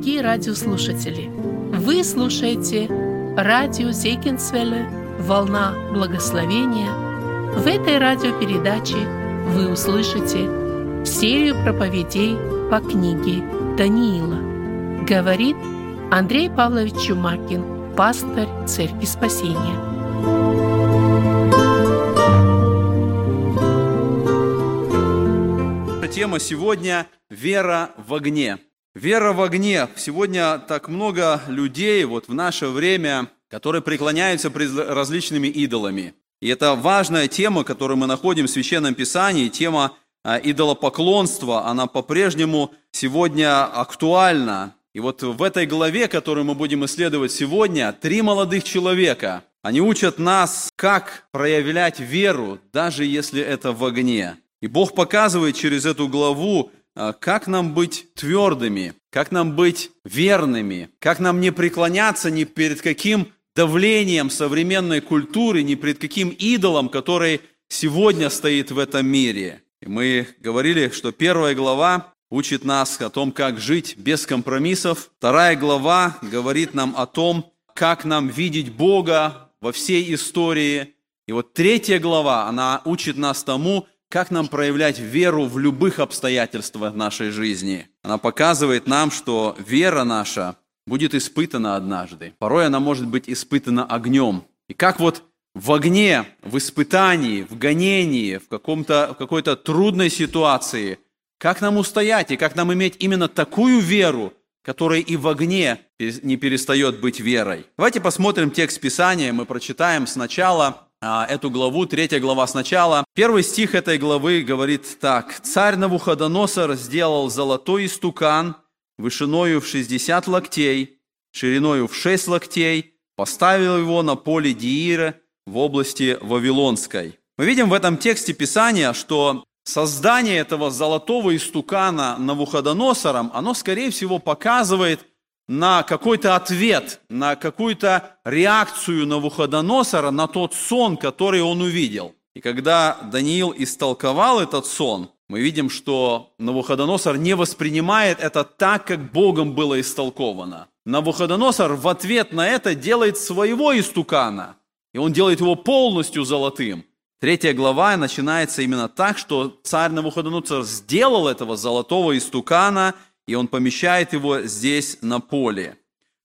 дорогие радиослушатели! Вы слушаете радио Зейкинсвелле «Волна благословения». В этой радиопередаче вы услышите серию проповедей по книге Даниила. Говорит Андрей Павлович Чумакин, пастор Церкви Спасения. Тема сегодня – вера в огне. Вера в огне. Сегодня так много людей вот в наше время, которые преклоняются различными идолами. И это важная тема, которую мы находим в Священном Писании, тема а, идолопоклонства, она по-прежнему сегодня актуальна. И вот в этой главе, которую мы будем исследовать сегодня, три молодых человека, они учат нас, как проявлять веру, даже если это в огне. И Бог показывает через эту главу, как нам быть твердыми, как нам быть верными, как нам не преклоняться ни перед каким давлением современной культуры, ни перед каким идолом, который сегодня стоит в этом мире. И мы говорили, что первая глава учит нас о том, как жить без компромиссов. Вторая глава говорит нам о том, как нам видеть Бога во всей истории. И вот третья глава, она учит нас тому, как нам проявлять веру в любых обстоятельствах нашей жизни. Она показывает нам, что вера наша будет испытана однажды. Порой она может быть испытана огнем. И как вот в огне, в испытании, в гонении, в, каком-то, в какой-то трудной ситуации, как нам устоять и как нам иметь именно такую веру, которая и в огне не перестает быть верой. Давайте посмотрим текст Писания, мы прочитаем сначала эту главу, третья глава сначала. Первый стих этой главы говорит так. «Царь Навуходоносор сделал золотой истукан вышиною в 60 локтей, шириною в 6 локтей, поставил его на поле Диира в области Вавилонской». Мы видим в этом тексте Писания, что создание этого золотого истукана Навуходоносором, оно, скорее всего, показывает на какой-то ответ, на какую-то реакцию Навуходоносора на тот сон, который он увидел. И когда Даниил истолковал этот сон, мы видим, что Навуходоносор не воспринимает это так, как Богом было истолковано. Навуходоносор в ответ на это делает своего истукана, и он делает его полностью золотым. Третья глава начинается именно так, что царь Навуходоносор сделал этого золотого истукана – и он помещает его здесь на поле.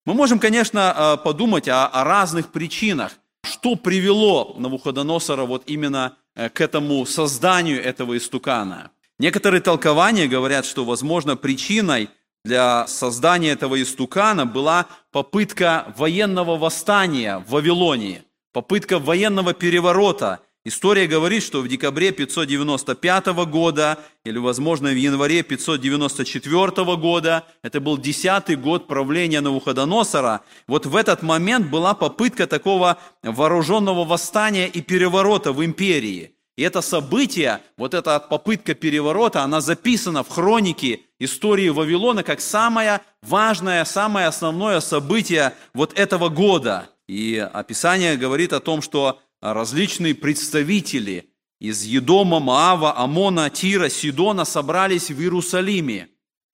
Мы можем, конечно, э, подумать о, о разных причинах, что привело Навуходоносора вот именно э, к этому созданию этого истукана. Некоторые толкования говорят, что, возможно, причиной для создания этого истукана была попытка военного восстания в Вавилоне, попытка военного переворота – История говорит, что в декабре 595 года, или, возможно, в январе 594 года, это был десятый год правления Навуходоносора, вот в этот момент была попытка такого вооруженного восстания и переворота в империи. И это событие, вот эта попытка переворота, она записана в хронике истории Вавилона как самое важное, самое основное событие вот этого года. И описание говорит о том, что различные представители из Едома, Маава, Амона, Тира, Сидона собрались в Иерусалиме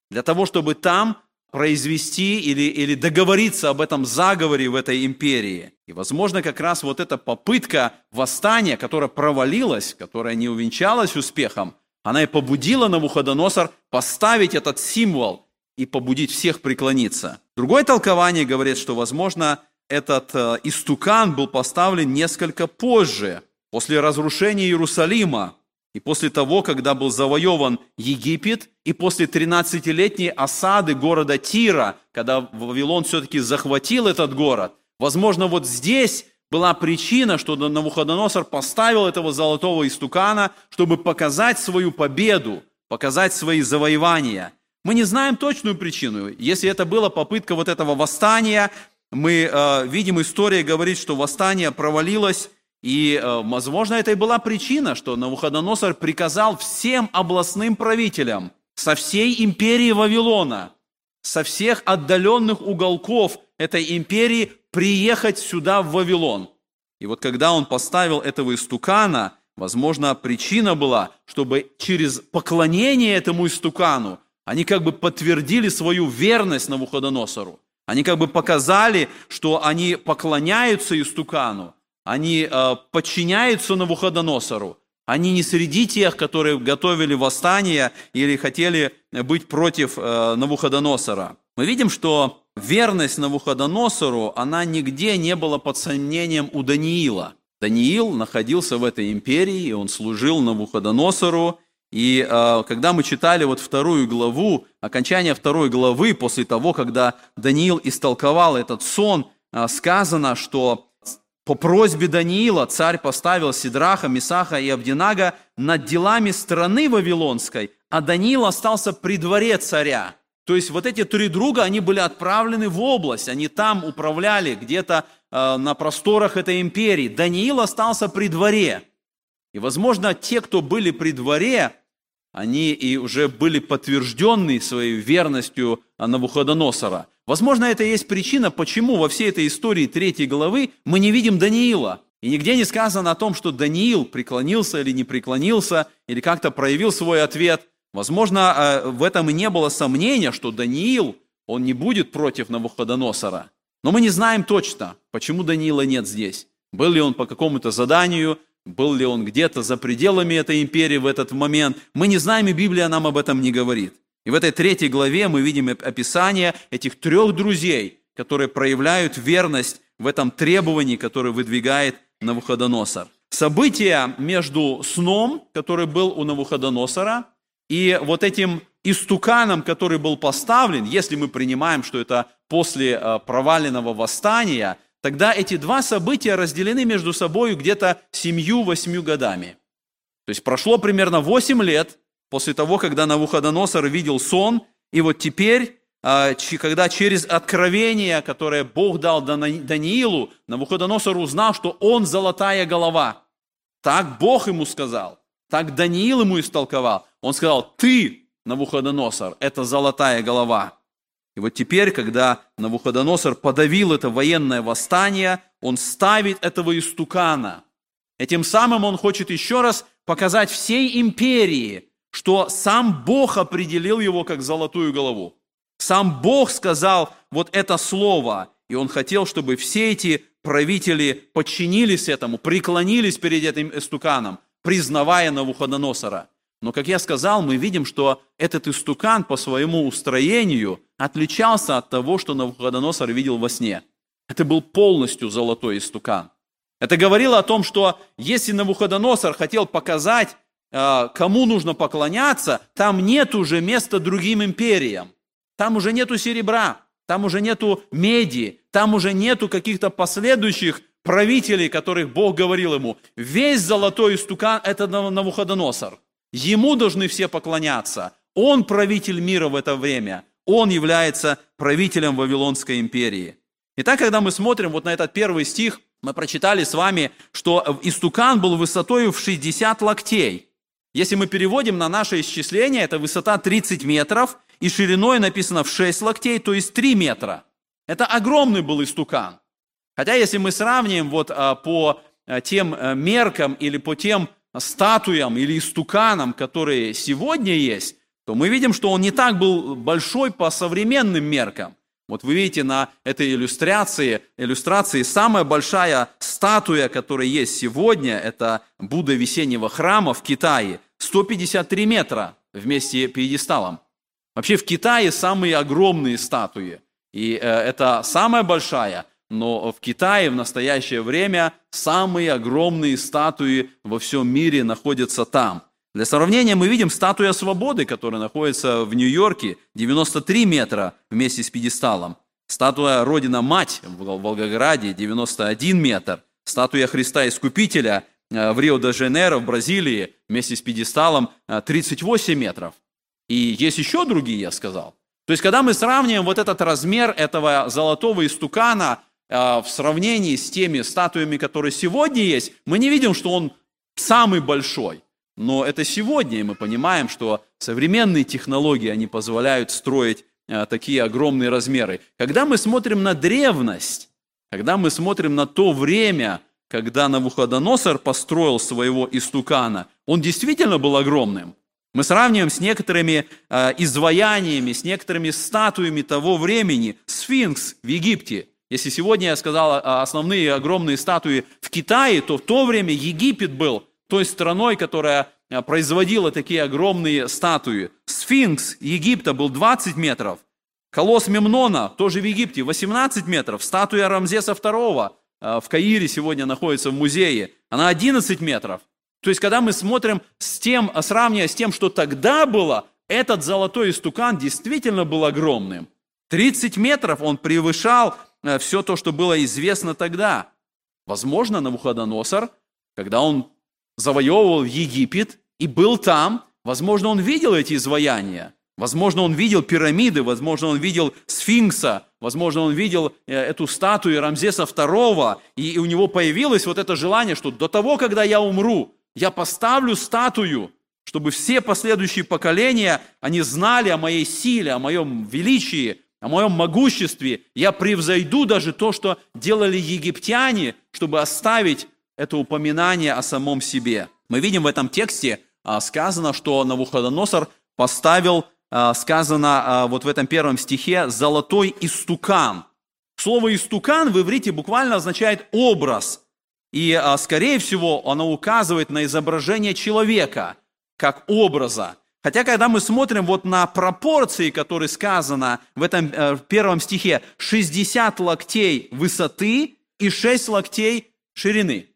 для того, чтобы там произвести или, или договориться об этом заговоре в этой империи. И, возможно, как раз вот эта попытка восстания, которая провалилась, которая не увенчалась успехом, она и побудила Навуходоносор поставить этот символ и побудить всех преклониться. Другое толкование говорит, что, возможно, этот э, истукан был поставлен несколько позже, после разрушения Иерусалима, и после того, когда был завоеван Египет, и после 13-летней осады города Тира, когда Вавилон все-таки захватил этот город, возможно, вот здесь была причина, что Навуходоносор поставил этого золотого истукана, чтобы показать свою победу, показать свои завоевания. Мы не знаем точную причину. Если это была попытка вот этого восстания, мы э, видим, история говорит, что восстание провалилось, и, э, возможно, это и была причина, что Навуходоносор приказал всем областным правителям со всей империи Вавилона, со всех отдаленных уголков этой империи приехать сюда, в Вавилон. И вот когда он поставил этого истукана, возможно, причина была, чтобы через поклонение этому истукану Они как бы подтвердили свою верность Навуходоносору. Они как бы показали, что они поклоняются истукану, они э, подчиняются Навуходоносору. Они не среди тех, которые готовили восстание или хотели быть против э, Навуходоносора. Мы видим, что верность Навуходоносору, она нигде не была под сомнением у Даниила. Даниил находился в этой империи, и он служил Навуходоносору, и э, когда мы читали вот вторую главу, окончание второй главы, после того, когда Даниил истолковал этот сон, э, сказано, что по просьбе Даниила царь поставил Сидраха, Мисаха и Абдинага над делами страны Вавилонской, а Даниил остался при дворе царя. То есть вот эти три друга, они были отправлены в область, они там управляли где-то э, на просторах этой империи. Даниил остался при дворе. И, возможно, те, кто были при дворе, они и уже были подтверждены своей верностью Навуходоносора. Возможно, это и есть причина, почему во всей этой истории третьей главы мы не видим Даниила. И нигде не сказано о том, что Даниил преклонился или не преклонился, или как-то проявил свой ответ. Возможно, э, в этом и не было сомнения, что Даниил, он не будет против Навуходоносора. Но мы не знаем точно, почему Даниила нет здесь. Был ли он по какому-то заданию, был ли он где-то за пределами этой империи в этот момент, мы не знаем, и Библия нам об этом не говорит. И в этой третьей главе мы видим описание этих трех друзей, которые проявляют верность в этом требовании, которое выдвигает Навуходоносор. События между сном, который был у Навуходоносора, и вот этим истуканом, который был поставлен, если мы принимаем, что это после э, проваленного восстания – тогда эти два события разделены между собой где-то семью-восьмью годами. То есть прошло примерно восемь лет после того, когда Навуходоносор видел сон, и вот теперь, а, когда через откровение, которое Бог дал Даниилу, Навуходоносор узнал, что он золотая голова. Так Бог ему сказал, так Даниил ему истолковал. Он сказал, ты, Навуходоносор, это золотая голова. И вот теперь, когда Навуходоносор подавил это военное восстание, он ставит этого истукана. Этим самым он хочет еще раз показать всей империи, что сам Бог определил его как золотую голову. Сам Бог сказал вот это слово, и он хотел, чтобы все эти правители подчинились этому, преклонились перед этим истуканом, признавая Навуходоносора. Но, как я сказал, мы видим, что этот истукан по своему устроению отличался от того, что Навуходоносор видел во сне. Это был полностью золотой истукан. Это говорило о том, что если Навуходоносор хотел показать, э, кому нужно поклоняться, там нет уже места другим империям. Там уже нету серебра, там уже нету меди, там уже нету каких-то последующих правителей, которых Бог говорил ему. Весь золотой истукан – это Навуходоносор – Ему должны все поклоняться. Он правитель мира в это время. Он является правителем Вавилонской империи. Итак, когда мы смотрим вот на этот первый стих, мы прочитали с вами, что истукан был высотой в 60 локтей. Если мы переводим на наше исчисление, это высота 30 метров, и шириной написано в 6 локтей, то есть 3 метра. Это огромный был истукан. Хотя если мы сравним вот а, по а, тем а, меркам или по тем статуям или истуканам, которые сегодня есть, то мы видим, что он не так был большой по современным меркам. Вот вы видите на этой иллюстрации, иллюстрации самая большая статуя, которая есть сегодня, это Будда весеннего храма в Китае, 153 метра вместе с пьедесталом. Вообще в Китае самые огромные статуи. И э, это самая большая но в Китае в настоящее время самые огромные статуи во всем мире находятся там. Для сравнения мы видим статуя свободы, которая находится в Нью-Йорке, 93 метра вместе с пьедесталом. Статуя Родина-Мать в Волгограде, 91 метр. Статуя Христа Искупителя э, в Рио-де-Жанейро, в Бразилии, вместе с пьедесталом 38 э, метров. И есть еще другие, я сказал. То есть, когда мы сравниваем вот этот размер этого золотого истукана в сравнении с теми статуями, которые сегодня есть, мы не видим, что он самый большой. Но это сегодня, и мы понимаем, что современные технологии, они позволяют строить а, такие огромные размеры. Когда мы смотрим на древность, когда мы смотрим на то время, когда Навуходоносор построил своего истукана, он действительно был огромным. Мы сравниваем с некоторыми э, изваяниями, с некоторыми статуями того времени. Сфинкс в Египте. Если сегодня я сказал э, основные огромные статуи в Китае, то в то время Египет был той страной, которая э, производила такие огромные статуи. Сфинкс Египта был 20 метров. Колосс Мемнона, тоже в Египте, 18 метров. Статуя Рамзеса II в Каире сегодня находится в музее. Она 11 метров. То есть, когда мы смотрим с тем, сравнивая с тем, что тогда было, этот золотой истукан действительно был огромным. 30 метров он превышал все то, что было известно тогда. Возможно, Навуходоносор, когда он завоевывал Египет и был там, возможно, он видел эти изваяния. Возможно, он видел пирамиды, возможно, он видел сфинкса, возможно, он видел э, эту статую Рамзеса II, и у него появилось вот это желание, что до того, когда я умру, я поставлю статую, чтобы все последующие поколения, они знали о моей силе, о моем величии, о моем могуществе. Я превзойду даже то, что делали египтяне, чтобы оставить это упоминание о самом себе. Мы видим в этом тексте а, сказано, что Навуходоносор поставил, а, сказано а, вот в этом первом стихе, золотой истукан. Слово истукан в иврите буквально означает образ – и, скорее всего, оно указывает на изображение человека как образа. Хотя, когда мы смотрим вот на пропорции, которые сказано в этом э, первом стихе, 60 локтей высоты и 6 локтей ширины.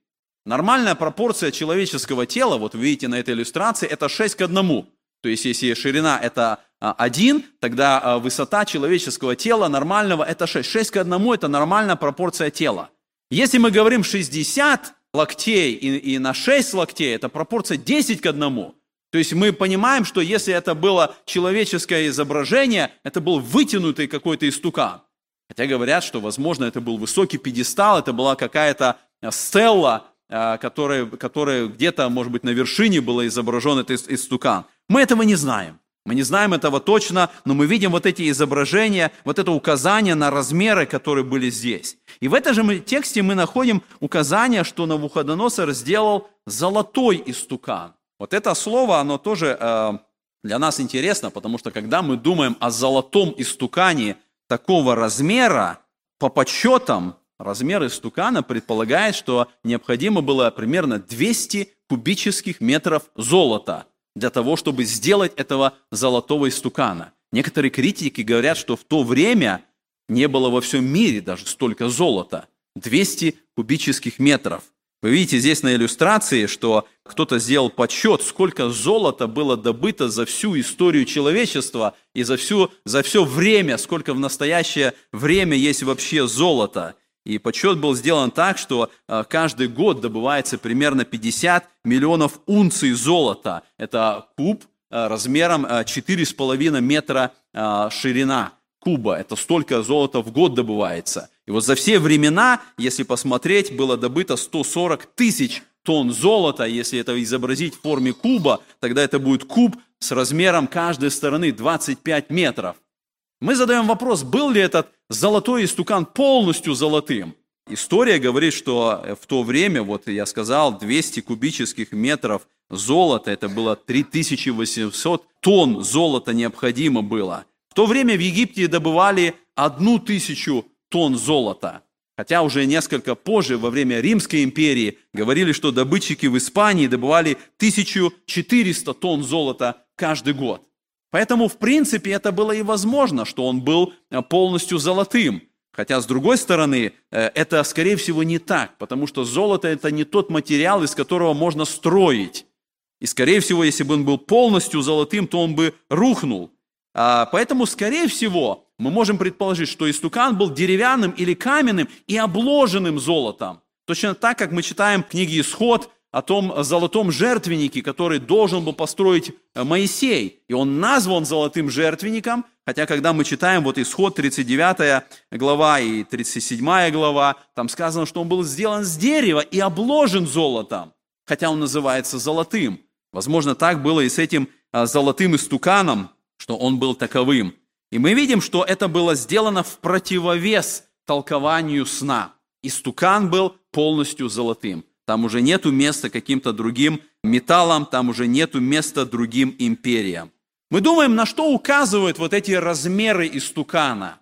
Нормальная пропорция человеческого тела, вот вы видите на этой иллюстрации, это 6 к 1. То есть, если ширина это 1, а, тогда а, высота человеческого тела нормального это 6. 6 к 1 это нормальная пропорция тела. Если мы говорим 60 локтей и, и на 6 локтей, это пропорция 10 к 1. То есть мы понимаем, что если это было человеческое изображение, это был вытянутый какой-то истукан. Хотя говорят, что, возможно, это был высокий пьедестал, это была какая-то стелла, а, которая, которая где-то, может быть, на вершине была изображен этот истукан. Мы этого не знаем. Мы не знаем этого точно, но мы видим вот эти изображения, вот это указание на размеры, которые были здесь. И в этом же тексте мы находим указание, что Навуходоносор сделал золотой истукан. Вот это слово, оно тоже э, для нас интересно, потому что когда мы думаем о золотом истукане такого размера, по подсчетам, размер истукана предполагает, что необходимо было примерно 200 кубических метров золота – для того, чтобы сделать этого золотого истукана. Некоторые критики говорят, что в то время не было во всем мире даже столько золота. 200 кубических метров. Вы видите здесь на иллюстрации, что кто-то сделал подсчет, сколько золота было добыто за всю историю человечества и за, всю, за все время, сколько в настоящее время есть вообще золота. И подсчет был сделан так, что а, каждый год добывается примерно 50 миллионов унций золота. Это куб а, размером 4,5 а, метра ширина куба. Это столько золота в год добывается. И вот за все времена, если посмотреть, было добыто 140 тысяч тонн золота. Если это изобразить в форме куба, тогда это будет куб с размером каждой стороны 25 метров. Мы задаем вопрос, был ли этот золотой истукан полностью золотым? История говорит, что в то время, вот я сказал, 200 кубических метров золота, это было 3800 тонн золота необходимо было. То время в Египте добывали одну тысячу тонн золота. Хотя уже несколько позже, во время Римской империи, говорили, что добытчики в Испании добывали 1400 тонн золота каждый год. Поэтому, в принципе, это было и возможно, что он был э, полностью золотым. Хотя, с другой стороны, э, это, скорее всего, не так, потому что золото – это не тот материал, из которого можно строить. И, скорее всего, если бы он был полностью золотым, то он бы рухнул. А, поэтому, скорее всего, мы можем предположить, что истукан был деревянным или каменным и обложенным золотом. Точно так, как мы читаем в книге «Исход», о том золотом жертвеннике, который должен был построить э, Моисей. И он назван золотым жертвенником, хотя когда мы читаем вот исход 39 глава и 37 глава, там сказано, что он был сделан с дерева и обложен золотом, хотя он называется золотым. Возможно, так было и с этим э, золотым истуканом, что он был таковым. И мы видим, что это было сделано в противовес толкованию сна. Истукан был полностью золотым. Там уже нету места каким-то другим металлом, там уже нету места другим империям. Мы думаем, на что указывают вот эти размеры истукана.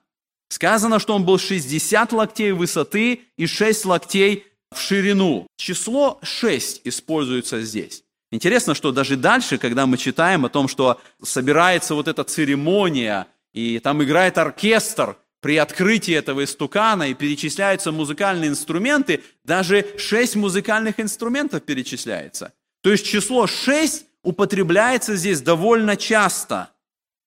Сказано, что он был 60 локтей высоты и 6 локтей в ширину. Число 6 используется здесь. Интересно, что даже дальше, когда мы читаем о том, что собирается вот эта церемония, и там играет оркестр при открытии этого истукана, и перечисляются музыкальные инструменты, даже шесть музыкальных инструментов перечисляется. То есть число шесть употребляется здесь довольно часто.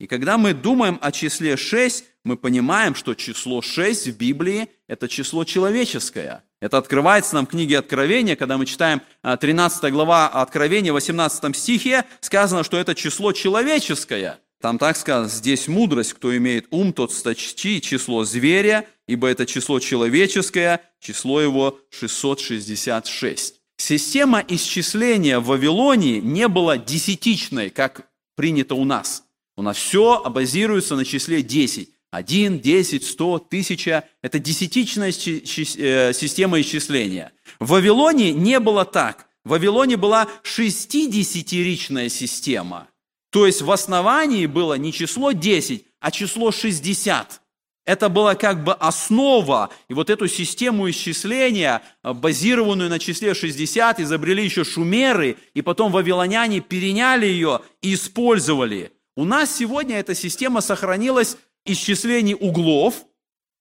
И когда мы думаем о числе шесть, мы понимаем, что число шесть в Библии – это число человеческое – это открывается нам в книге Откровения, когда мы читаем 13 а, глава Откровения, 18 стихе, сказано, что это число человеческое. Там так сказано, здесь мудрость, кто имеет ум, тот сточти число зверя, ибо это число человеческое, число его 666. Система исчисления в Вавилонии не была десятичной, как принято у нас. У нас все базируется на числе 10. Один, десять, сто, тысяча – это десятичная э, система исчисления. В Вавилоне не было так. В Вавилоне была шестидесятиричная система. То есть в основании было не число 10, а число 60. Это была как бы основа, и вот эту систему исчисления, э, базированную на числе 60, изобрели еще шумеры, и потом вавилоняне переняли ее и использовали. У нас сегодня эта система сохранилась исчислении углов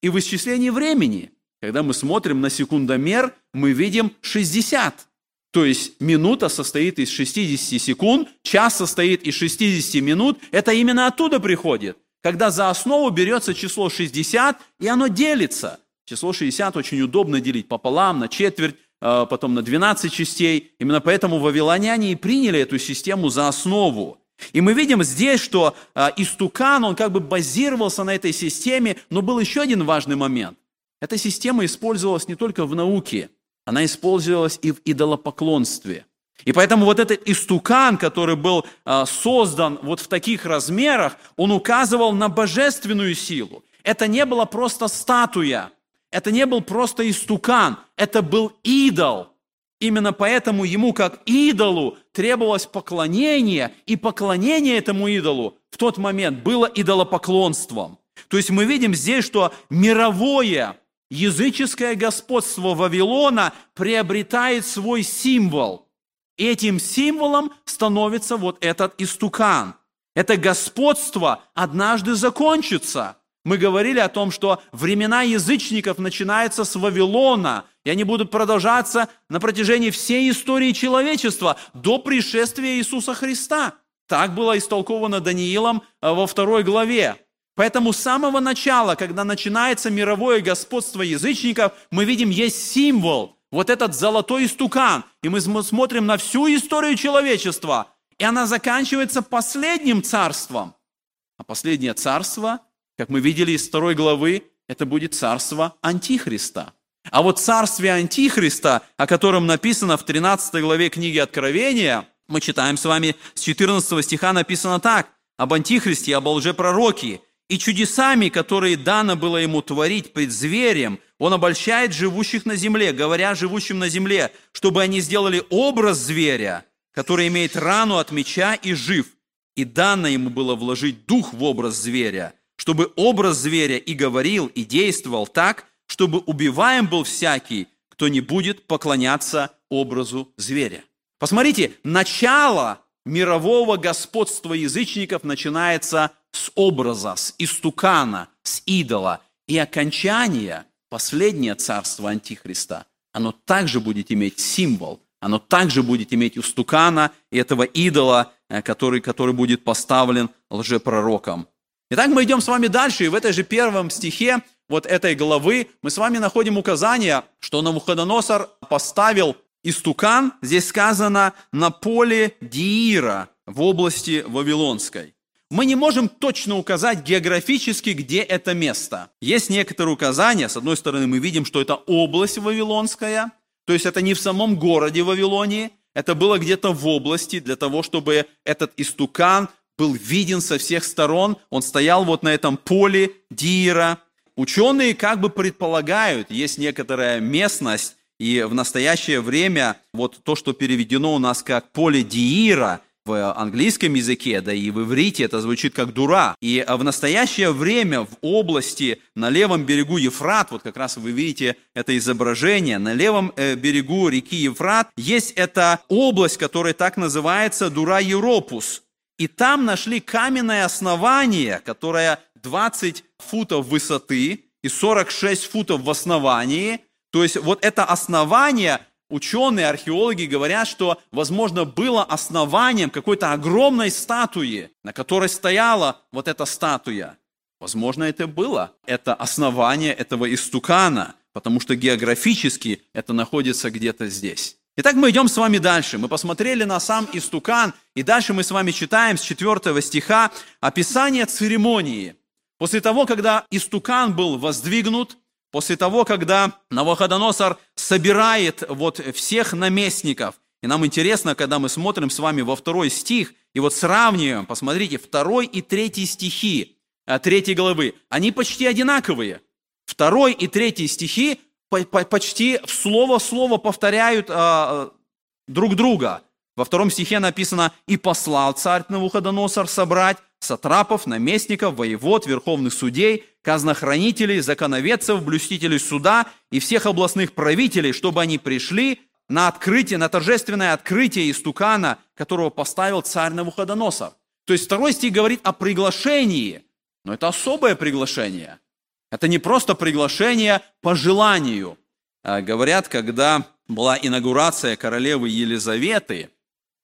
и в исчислении времени. Когда мы смотрим на секундомер, мы видим 60. То есть минута состоит из 60 секунд, час состоит из 60 минут. Это именно оттуда приходит. Когда за основу берется число 60, и оно делится. Число 60 очень удобно делить пополам, на четверть, э, потом на 12 частей. Именно поэтому вавилоняне и приняли эту систему за основу. И мы видим здесь, что э, истукан, он как бы базировался на этой системе, но был еще один важный момент. Эта система использовалась не только в науке, она использовалась и в идолопоклонстве. И поэтому вот этот истукан, который был э, создан вот в таких размерах, он указывал на божественную силу. Это не была просто статуя, это не был просто истукан, это был идол – Именно поэтому ему, как идолу, требовалось поклонение, и поклонение этому идолу в тот момент было идолопоклонством. То есть мы видим здесь, что мировое языческое господство Вавилона приобретает свой символ. Этим символом становится вот этот истукан. Это господство однажды закончится – мы говорили о том, что времена язычников начинаются с Вавилона, и они будут продолжаться на протяжении всей истории человечества до пришествия Иисуса Христа. Так было истолковано Даниилом э, во второй главе. Поэтому с самого начала, когда начинается мировое господство язычников, мы видим, есть символ, вот этот золотой истукан. И мы смотрим на всю историю человечества, и она заканчивается последним царством. А последнее царство как мы видели из второй главы, это будет царство Антихриста. А вот царствие Антихриста, о котором написано в 13 главе книги Откровения, мы читаем с вами с 14 стиха написано так, об Антихристе, об лжепророке, и чудесами, которые дано было ему творить пред зверем, он обольщает живущих на земле, говоря живущим на земле, чтобы они сделали образ зверя, который имеет рану от меча и жив. И дано ему было вложить дух в образ зверя, чтобы образ зверя и говорил, и действовал так, чтобы убиваем был всякий, кто не будет поклоняться образу зверя. Посмотрите, начало мирового господства язычников начинается с образа, с истукана, с идола. И окончание, последнее царство Антихриста, оно также будет иметь символ, оно также будет иметь устукана и этого идола, э, который, который будет поставлен лжепророком. Итак, мы идем с вами дальше, и в этой же первом стихе вот этой главы мы с вами находим указание, что Навуходоносор поставил истукан, здесь сказано, на поле Диира в области Вавилонской. Мы не можем точно указать географически, где это место. Есть некоторые указания. С одной стороны, мы видим, что это область Вавилонская, то есть это не в самом городе Вавилонии, это было где-то в области для того, чтобы этот истукан был виден со всех сторон. Он стоял вот на этом поле Дира. Ученые как бы предполагают, есть некоторая местность, И в настоящее время вот то, что переведено у нас как поле Диира в английском языке, да и в иврите это звучит как дура. И в настоящее время в области на левом берегу Ефрат, вот как раз вы видите это изображение, на левом э, берегу реки Ефрат есть эта область, которая так называется Дура Европус. И там нашли каменное основание, которое 20 футов высоты и 46 футов в основании, то есть вот это основание, ученые, археологи говорят, что, возможно, было основанием какой-то огромной статуи, на которой стояла вот эта статуя. Возможно, это было. Это основание этого истукана, потому что географически это находится где-то здесь. Итак, мы идем с вами дальше. Мы посмотрели на сам истукан, и дальше мы с вами читаем с 4 стиха описание церемонии. После того, когда истукан был воздвигнут, после того, когда Навуходоносор собирает вот всех наместников, и нам интересно, когда мы смотрим с вами во второй стих, и вот сравниваем, посмотрите, второй и третий стихи э, третьей главы, они почти одинаковые. Второй и третий стихи почти в слово-слово повторяют а, друг друга. Во втором стихе написано «И послал царь Навуходоносор собрать сатрапов, наместников, воевод, верховных судей, казнохранителей, законоведцев, блюстителей суда и всех областных правителей, чтобы они пришли на открытие, на торжественное открытие истукана, которого поставил царь Навуходоносор. То есть второй стих говорит о приглашении, но это особое приглашение. Это не просто приглашение по желанию. А, говорят, когда была инаугурация королевы Елизаветы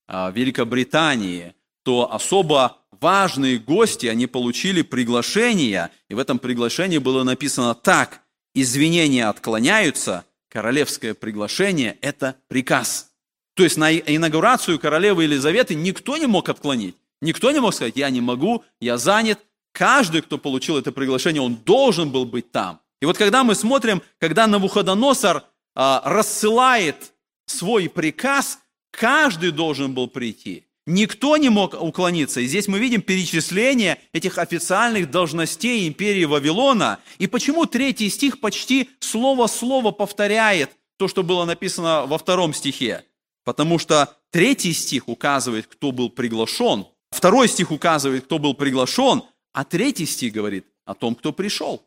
а, в Великобритании, то особо важные гости, они получили приглашение, и в этом приглашении было написано так, извинения отклоняются, королевское приглашение – это приказ. То есть на инаугурацию королевы Елизаветы никто не мог отклонить. Никто не мог сказать, я не могу, я занят. Каждый, кто получил это приглашение, он должен был быть там. И вот когда мы смотрим, когда Навуходоносор а, рассылает свой приказ, каждый должен был прийти. Никто не мог уклониться. И здесь мы видим перечисление этих официальных должностей империи Вавилона. И почему третий стих почти слово-слово повторяет то, что было написано во втором стихе? Потому что третий стих указывает, кто был приглашен. Второй стих указывает, кто был приглашен. А третий стих говорит о том, кто пришел.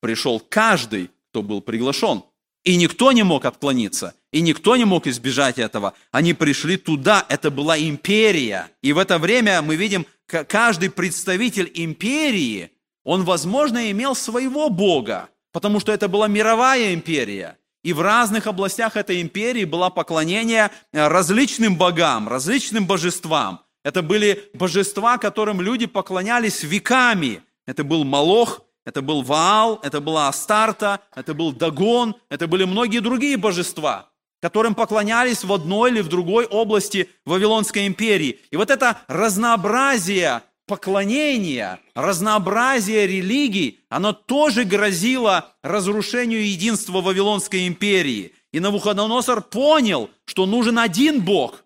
Пришел каждый, кто был приглашен. И никто не мог отклониться, и никто не мог избежать этого. Они пришли туда, это была империя. И в это время мы видим, каждый представитель империи, он, возможно, имел своего бога, потому что это была мировая империя. И в разных областях этой империи было поклонение э, различным богам, различным божествам. Это были божества, которым люди поклонялись веками. Это был Молох, это был Ваал, это была Астарта, это был Дагон, это были многие другие божества, которым поклонялись в одной или в другой области Вавилонской империи. И вот это разнообразие поклонения, разнообразие религий, оно тоже грозило разрушению единства Вавилонской империи. И Навуходоносор понял, что нужен один Бог –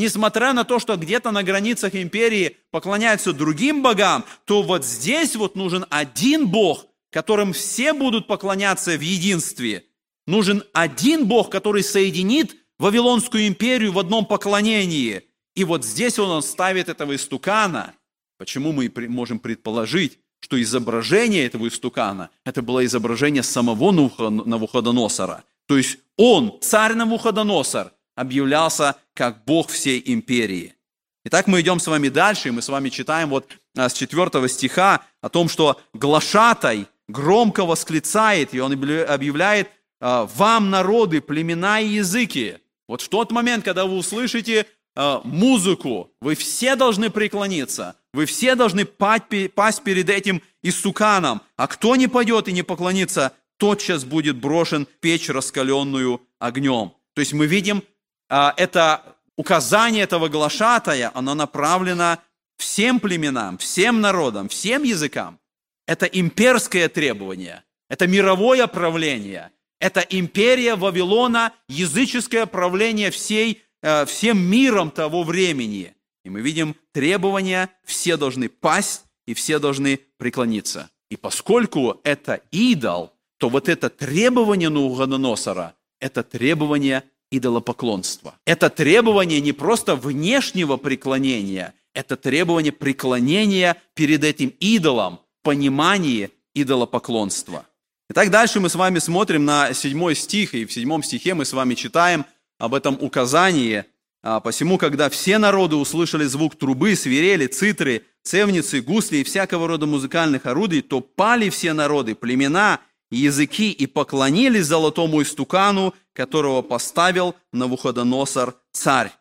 Несмотря на то, что где-то на границах империи поклоняются другим богам, то вот здесь вот нужен один Бог, которым все будут поклоняться в единстве. Нужен один Бог, который соединит Вавилонскую империю в одном поклонении. И вот здесь он ставит этого истукана. Почему мы можем предположить, что изображение этого истукана, это было изображение самого Навуходоносора. То есть он, царь Навуходоносор – объявлялся как Бог всей империи. Итак, мы идем с вами дальше, и мы с вами читаем вот а, с 4 стиха о том, что глашатай громко восклицает, и он объявляет а, «Вам, народы, племена и языки». Вот в тот момент, когда вы услышите а, музыку, вы все должны преклониться, вы все должны пасть перед этим Иссуканом, а кто не пойдет и не поклонится, тотчас будет брошен печь, раскаленную огнем. То есть мы видим это указание этого глашатая, оно направлено всем племенам, всем народам, всем языкам. Это имперское требование, это мировое правление, это империя Вавилона, языческое правление всей, э, всем миром того времени. И мы видим требования, все должны пасть и все должны преклониться. И поскольку это идол, то вот это требование Нугодоносора, это требование идолопоклонства. Это требование не просто внешнего преклонения, это требование преклонения перед этим идолом, понимание идолопоклонства. Итак, дальше мы с вами смотрим на седьмой стих, и в седьмом стихе мы с вами читаем об этом указании. А, «Посему, когда все народы услышали звук трубы, свирели, цитры, цевницы, гусли и всякого рода музыкальных орудий, то пали все народы, племена, языки и поклонились золотому истукану, которого поставил Навуходоносор царь».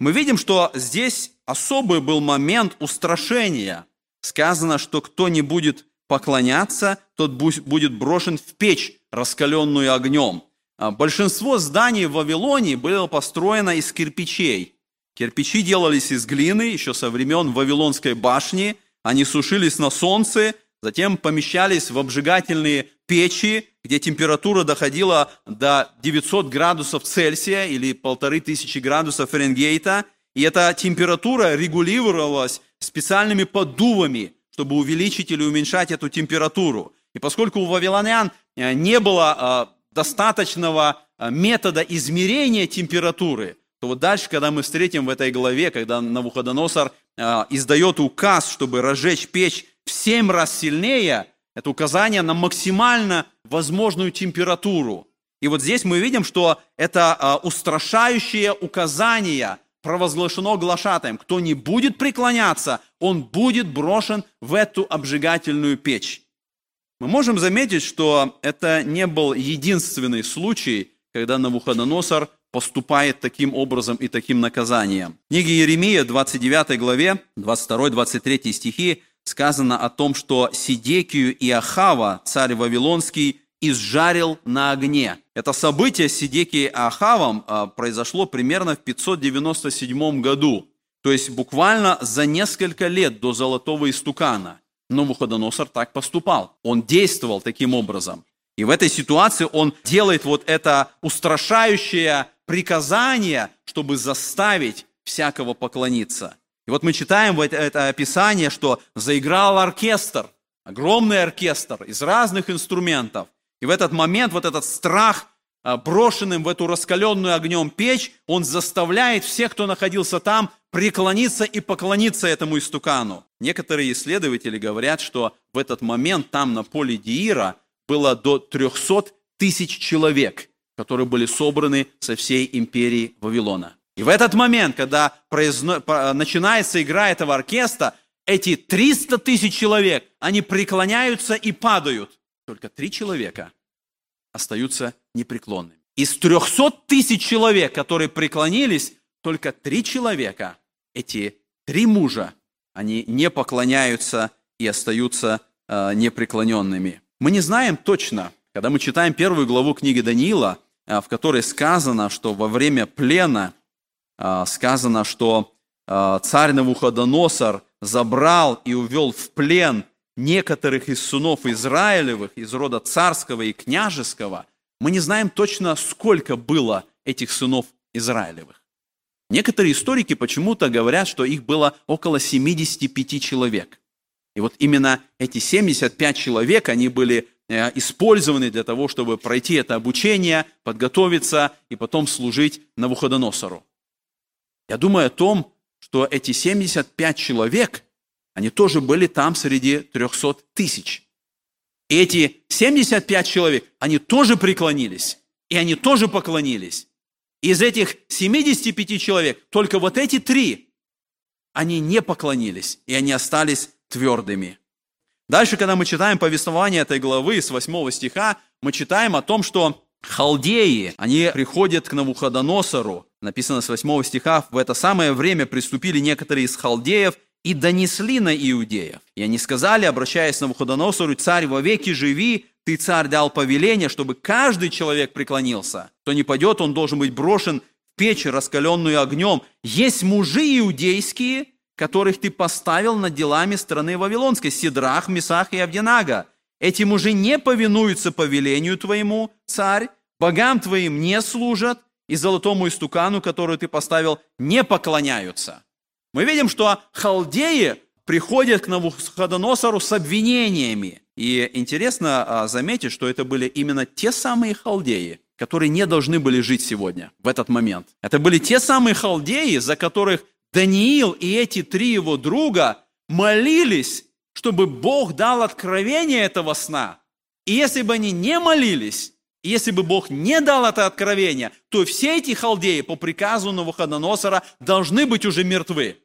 Мы видим, что здесь особый был момент устрашения. Сказано, что кто не будет поклоняться, тот будет брошен в печь, раскаленную огнем. А, большинство зданий в Вавилонии было построено из кирпичей. Кирпичи делались из глины еще со времен Вавилонской башни. Они сушились на солнце, затем помещались в обжигательные печи, где температура доходила до 900 градусов Цельсия или полторы тысячи градусов Фаренгейта. И эта температура регулировалась специальными поддувами, чтобы увеличить или уменьшать эту температуру. И поскольку у вавилонян э, не было а, достаточного а, метода измерения температуры, то вот дальше, когда мы встретим в этой главе, когда Навуходоносор издает указ, чтобы разжечь печь в семь раз сильнее, это указание на максимально возможную температуру. И вот здесь мы видим, что это а, устрашающее указание провозглашено глашатаем. Кто не будет преклоняться, он будет брошен в эту обжигательную печь. Мы можем заметить, что это не был единственный случай, когда Навуходоносор поступает таким образом и таким наказанием. В книге Еремия, 29 главе, 22-23 стихи, сказано о том, что Сидекию и Ахава, царь Вавилонский, изжарил на огне. Это событие с Сидекией и Ахавом а, произошло примерно в 597 году, то есть буквально за несколько лет до золотого истукана. Но Вуходоносор так поступал. Он действовал таким образом. И в этой ситуации он делает вот это устрашающее приказание, чтобы заставить всякого поклониться. И вот мы читаем это, описание, что заиграл оркестр, огромный оркестр из разных инструментов. И в этот момент вот этот страх, а, брошенным в эту раскаленную огнем печь, он заставляет всех, кто находился там, преклониться и поклониться этому истукану. Некоторые исследователи говорят, что в этот момент там на поле Диира было до 300 тысяч человек, которые были собраны со всей империи Вавилона. И в этот момент, когда произно... начинается игра этого оркестра, эти 300 тысяч человек, они преклоняются и падают. Только три человека остаются непреклонными. Из 300 тысяч человек, которые преклонились, только три человека, эти три мужа, они не поклоняются и остаются э, непреклоненными. Мы не знаем точно, когда мы читаем первую главу книги Даниила, э, в которой сказано, что во время плена сказано, что э, царь Навуходоносор забрал и увел в плен некоторых из сынов Израилевых, из рода царского и княжеского, мы не знаем точно, сколько было этих сынов Израилевых. Некоторые историки почему-то говорят, что их было около 75 человек. И вот именно эти 75 человек, они были э, использованы для того, чтобы пройти это обучение, подготовиться и потом служить Навуходоносору. Я думаю о том, что эти 75 человек, они тоже были там среди 300 тысяч. И эти 75 человек, они тоже преклонились, и они тоже поклонились. Из этих 75 человек только вот эти три, они не поклонились, и они остались твердыми. Дальше, когда мы читаем повествование этой главы с 8 стиха, мы читаем о том, что халдеи, они приходят к Навуходоносору. Написано с 8 стиха, в это самое время приступили некоторые из халдеев и донесли на иудеев. И они сказали, обращаясь к Навуходоносору, «Царь, вовеки живи, ты, царь, дал повеление, чтобы каждый человек преклонился. Кто не пойдет, он должен быть брошен в печь, раскаленную огнем. Есть мужи иудейские, которых ты поставил над делами страны Вавилонской, Сидрах, Месах и Авдинага. Эти мужи не повинуются повелению твоему, царь, богам твоим не служат, и золотому истукану, который ты поставил, не поклоняются. Мы видим, что халдеи приходят к Навуходоносору с обвинениями. И интересно а, заметить, что это были именно те самые халдеи, которые не должны были жить сегодня, в этот момент. Это были те самые халдеи, за которых Даниил и эти три его друга молились, чтобы Бог дал откровение этого сна. И если бы они не молились, и если бы Бог не дал это откровение, то все эти халдеи по приказу Навуходоносора должны быть уже мертвы.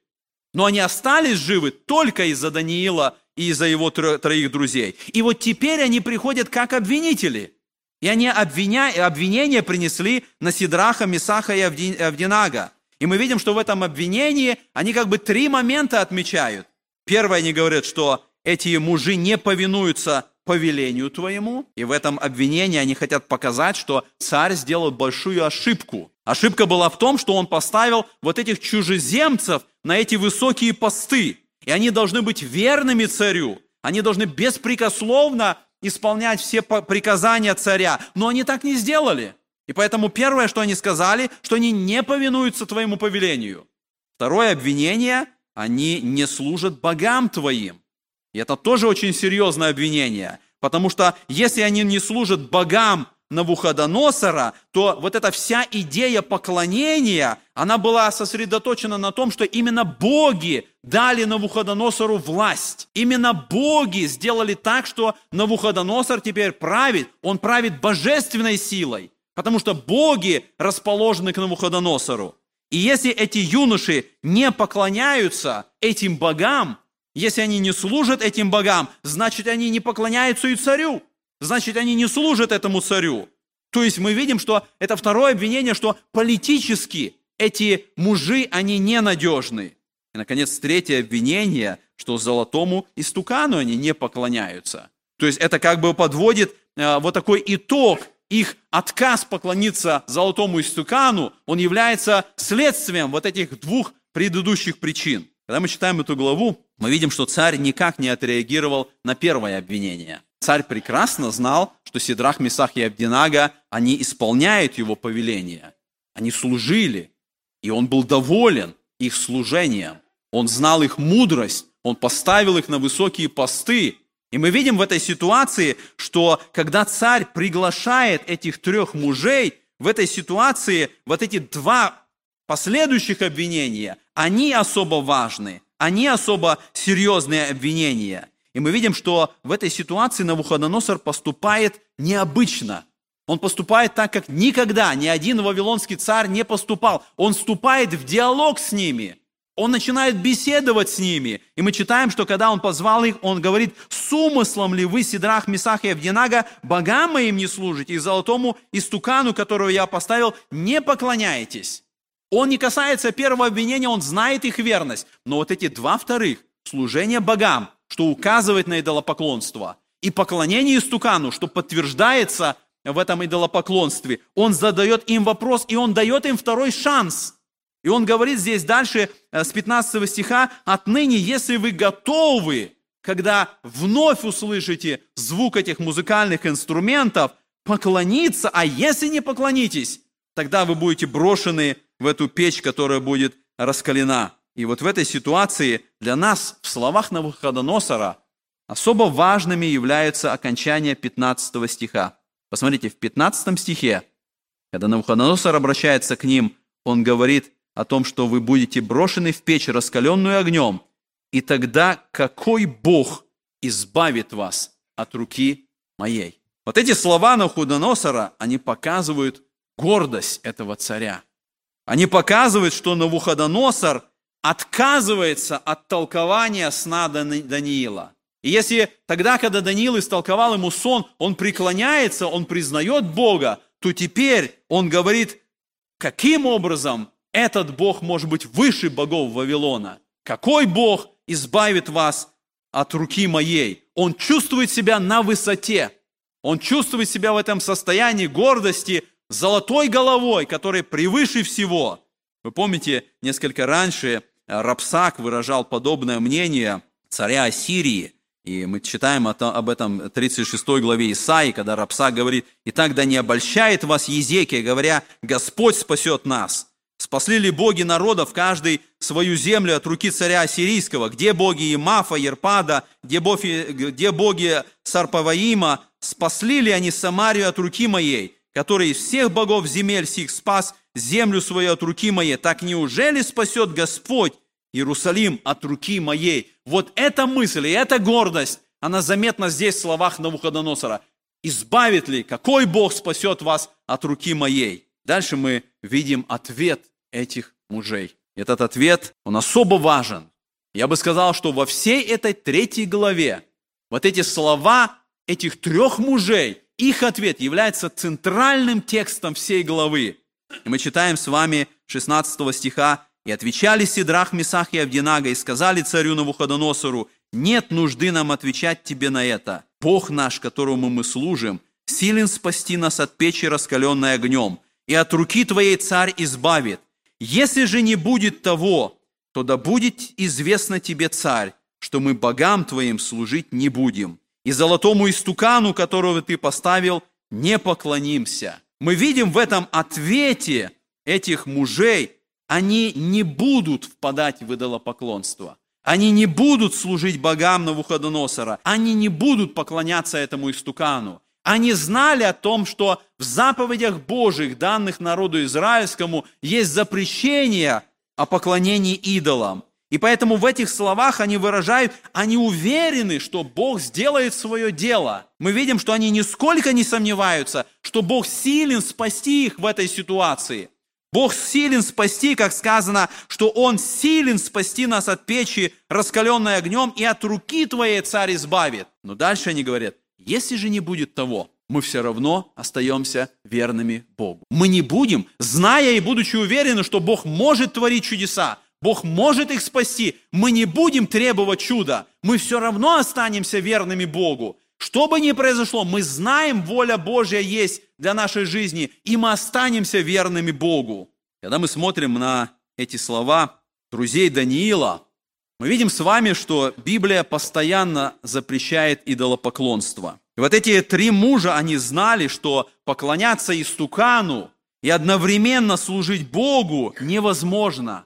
Но они остались живы только из-за Даниила и из-за его троих друзей. И вот теперь они приходят как обвинители. И они обвиня... обвинения принесли на Сидраха, Месаха и Авдинага. И мы видим, что в этом обвинении они как бы три момента отмечают. Первое, они говорят, что эти мужи не повинуются повелению твоему. И в этом обвинении они хотят показать, что царь сделал большую ошибку. Ошибка была в том, что он поставил вот этих чужеземцев на эти высокие посты. И они должны быть верными царю. Они должны беспрекословно исполнять все приказания царя. Но они так не сделали. И поэтому первое, что они сказали, что они не повинуются твоему повелению. Второе обвинение, они не служат богам твоим. И это тоже очень серьезное обвинение, потому что если они не служат богам Навуходоносора, то вот эта вся идея поклонения, она была сосредоточена на том, что именно боги дали Навуходоносору власть. Именно боги сделали так, что Навуходоносор теперь правит, он правит божественной силой, потому что боги расположены к Навуходоносору. И если эти юноши не поклоняются этим богам, если они не служат этим богам, значит, они не поклоняются и царю. Значит, они не служат этому царю. То есть мы видим, что это второе обвинение, что политически эти мужи, они ненадежны. И, наконец, третье обвинение, что золотому истукану они не поклоняются. То есть это как бы подводит э, вот такой итог их отказ поклониться золотому истукану, он является следствием вот этих двух предыдущих причин. Когда мы читаем эту главу, мы видим, что царь никак не отреагировал на первое обвинение. Царь прекрасно знал, что Сидрах, Месах и Абдинага, они исполняют его повеление. Они служили, и он был доволен их служением. Он знал их мудрость, он поставил их на высокие посты. И мы видим в этой ситуации, что когда царь приглашает этих трех мужей, в этой ситуации вот эти два последующих обвинения, они особо важны, они особо серьезные обвинения. И мы видим, что в этой ситуации Навуходоносор поступает необычно. Он поступает так, как никогда ни один вавилонский царь не поступал. Он вступает в диалог с ними. Он начинает беседовать с ними. И мы читаем, что когда он позвал их, он говорит, с умыслом ли вы, Сидрах, Месах и Авдинага, богам моим не служите, и золотому истукану, которого я поставил, не поклоняетесь. Он не касается первого обвинения, он знает их верность. Но вот эти два вторых, служение богам, что указывает на идолопоклонство, и поклонение истукану, что подтверждается в этом идолопоклонстве, он задает им вопрос, и он дает им второй шанс. И он говорит здесь дальше, э, с 15 стиха, «Отныне, если вы готовы, когда вновь услышите звук этих музыкальных инструментов, поклониться, а если не поклонитесь, тогда вы будете брошены в эту печь, которая будет раскалена. И вот в этой ситуации для нас в словах Навуходоносора особо важными являются окончания 15 стиха. Посмотрите, в 15 стихе, когда Навуходоносор обращается к ним, он говорит о том, что вы будете брошены в печь, раскаленную огнем, и тогда какой Бог избавит вас от руки моей? Вот эти слова Навуходоносора, они показывают гордость этого царя. Они показывают, что Навуходоносор отказывается от толкования сна Даниила. И если тогда, когда Даниил истолковал ему сон, он преклоняется, он признает Бога, то теперь он говорит, каким образом этот Бог может быть выше богов Вавилона? Какой Бог избавит вас от руки моей? Он чувствует себя на высоте. Он чувствует себя в этом состоянии гордости, золотой головой, который превыше всего. Вы помните, несколько раньше э, Рапсак выражал подобное мнение царя Ассирии. И мы читаем об этом в 36 главе Исаии, когда Рапсак говорит, «Итак, да не обольщает вас Езекия, говоря, Господь спасет нас. Спасли ли боги народов, каждый свою землю от руки царя Ассирийского? Где боги Имафа, Ерпада, где боги, где боги Сарпаваима? Спасли ли они Самарию от руки моей? Который из всех богов земель сих спас землю свою от руки моей, так неужели спасет Господь Иерусалим от руки моей? Вот эта мысль и эта гордость, она заметна здесь в словах Навуходоносора. Избавит ли, какой Бог спасет вас от руки моей? Дальше мы видим ответ этих мужей. Этот ответ, он особо важен. Я бы сказал, что во всей этой третьей главе вот эти слова этих трех мужей, их ответ является центральным текстом всей главы. И мы читаем с вами 16 стиха. «И отвечали Сидрах, Месах и Авдинага, и сказали царю Навуходоносору, нет нужды нам отвечать тебе на это. Бог наш, которому мы служим, силен спасти нас от печи, раскаленной огнем, и от руки твоей царь избавит. Если же не будет того, то да будет известно тебе, царь, что мы богам твоим служить не будем, и золотому истукану, которого ты поставил, не поклонимся. Мы видим в этом ответе этих мужей, они не будут впадать в идолопоклонство. Они не будут служить богам Навуходоносора. Они не будут поклоняться этому истукану. Они знали о том, что в заповедях Божьих, данных народу израильскому, есть запрещение о поклонении идолам. И поэтому в этих словах они выражают, они уверены, что Бог сделает свое дело. Мы видим, что они нисколько не сомневаются, что Бог силен спасти их в этой ситуации. Бог силен спасти, как сказано, что Он силен спасти нас от печи, раскаленной огнем, и от руки Твоей царь избавит. Но дальше они говорят, если же не будет того, мы все равно остаемся верными Богу. Мы не будем, зная и будучи уверены, что Бог может творить чудеса, Бог может их спасти, мы не будем требовать чуда, мы все равно останемся верными Богу. Что бы ни произошло, мы знаем, воля Божья есть для нашей жизни, и мы останемся верными Богу. Когда мы смотрим на эти слова друзей Даниила, мы видим с вами, что Библия постоянно запрещает идолопоклонство. И вот эти три мужа, они знали, что поклоняться истукану и одновременно служить Богу невозможно.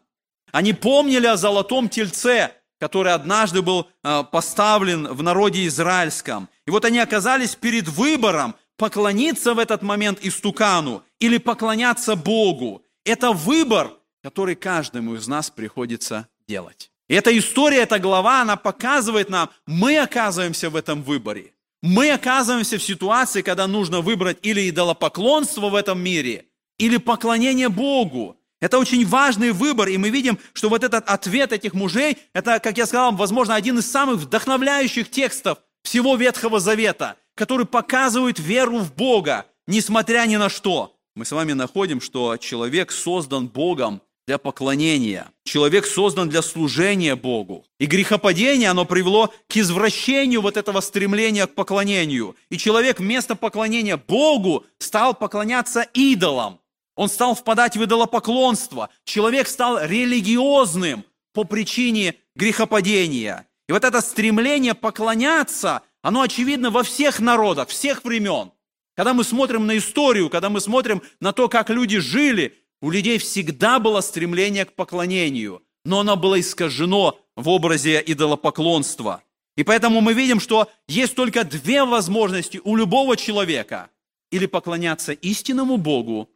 Они помнили о золотом тельце, который однажды был а, поставлен в народе израильском. И вот они оказались перед выбором поклониться в этот момент истукану или поклоняться Богу. Это выбор, который каждому из нас приходится делать. И эта история, эта глава, она показывает нам, мы оказываемся в этом выборе. Мы оказываемся в ситуации, когда нужно выбрать или идолопоклонство в этом мире, или поклонение Богу. Это очень важный выбор, и мы видим, что вот этот ответ этих мужей, это, как я сказал, возможно, один из самых вдохновляющих текстов всего Ветхого Завета, который показывает веру в Бога, несмотря ни на что. Мы с вами находим, что человек создан Богом для поклонения. Человек создан для служения Богу. И грехопадение, оно привело к извращению вот этого стремления к поклонению. И человек вместо поклонения Богу стал поклоняться идолам. Он стал впадать в идолопоклонство. Человек стал религиозным по причине грехопадения. И вот это стремление поклоняться, оно очевидно во всех народах, всех времен. Когда мы смотрим на историю, когда мы смотрим на то, как люди жили, у людей всегда было стремление к поклонению, но оно было искажено в образе идолопоклонства. И поэтому мы видим, что есть только две возможности у любого человека. Или поклоняться истинному Богу,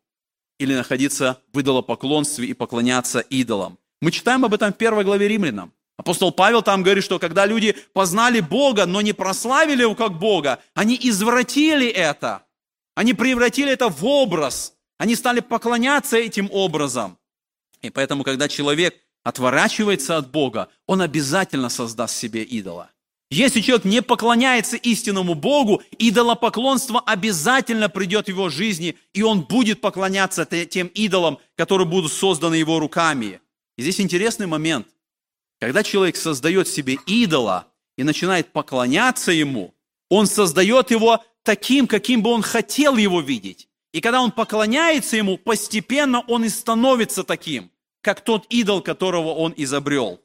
или находиться в идолопоклонстве и поклоняться идолам. Мы читаем об этом в первой главе Римлянам. Апостол Павел там говорит, что когда люди познали Бога, но не прославили его как Бога, они извратили это. Они превратили это в образ, они стали поклоняться этим образом. И поэтому, когда человек отворачивается от Бога, он обязательно создаст себе идола. Если человек не поклоняется истинному Богу, идолопоклонство обязательно придет в его жизни, и он будет поклоняться тем идолам, которые будут созданы его руками. И здесь интересный момент. Когда человек создает себе идола и начинает поклоняться ему, он создает его таким, каким бы он хотел его видеть. И когда он поклоняется ему, постепенно он и становится таким, как тот идол, которого он изобрел.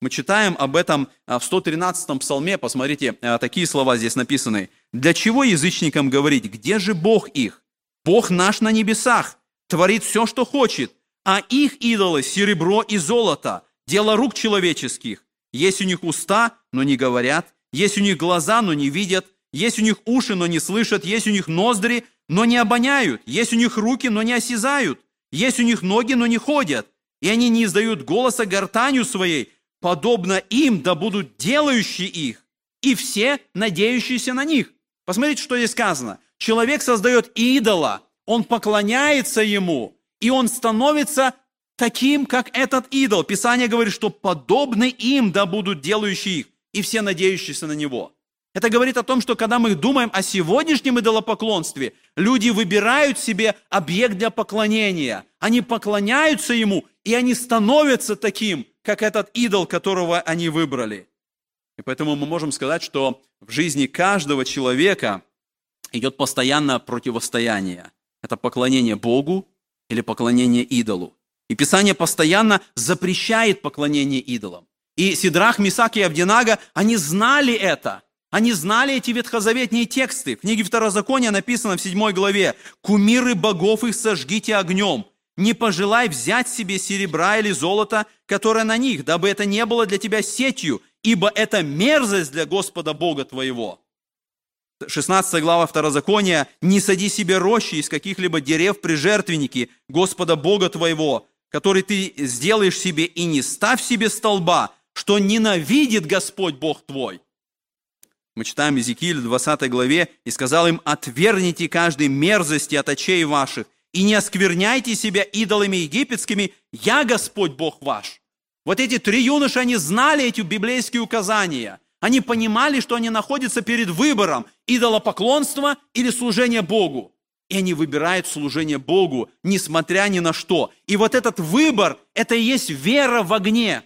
Мы читаем об этом а, в 113-м псалме, посмотрите, а, такие слова здесь написаны. «Для чего язычникам говорить, где же Бог их? Бог наш на небесах, творит все, что хочет, а их идолы – серебро и золото, дело рук человеческих. Есть у них уста, но не говорят, есть у них глаза, но не видят, есть у них уши, но не слышат, есть у них ноздри, но не обоняют, есть у них руки, но не осязают, есть у них ноги, но не ходят, и они не издают голоса гортанью своей, подобно им, да будут делающие их, и все надеющиеся на них. Посмотрите, что здесь сказано. Человек создает идола, он поклоняется ему, и он становится таким, как этот идол. Писание говорит, что подобны им да будут делающие их, и все надеющиеся на него. Это говорит о том, что когда мы думаем о сегодняшнем идолопоклонстве, люди выбирают себе объект для поклонения. Они поклоняются ему, и они становятся таким, как этот идол, которого они выбрали. И поэтому мы можем сказать, что в жизни каждого человека идет постоянное противостояние. Это поклонение Богу или поклонение идолу. И Писание постоянно запрещает поклонение идолам. И Сидрах, Мисак и Авдинага, они знали это. Они знали эти ветхозаветные тексты. В книге Второзакония написано в 7 главе «Кумиры богов их сожгите огнем, не пожелай взять себе серебра или золота, которое на них, дабы это не было для тебя сетью, ибо это мерзость для Господа Бога твоего». 16 глава Второзакония «Не сади себе рощи из каких-либо дерев при жертвеннике Господа Бога твоего, который ты сделаешь себе, и не ставь себе столба, что ненавидит Господь Бог твой». Мы читаем Иезекииль в 20 главе, «И сказал им, отвергните каждой мерзости от очей ваших, и не оскверняйте себя идолами египетскими, я Господь Бог ваш». Вот эти три юноши, они знали эти библейские указания. Они понимали, что они находятся перед выбором идолопоклонства или служения Богу. И они выбирают служение Богу, несмотря ни на что. И вот этот выбор, это и есть вера в огне.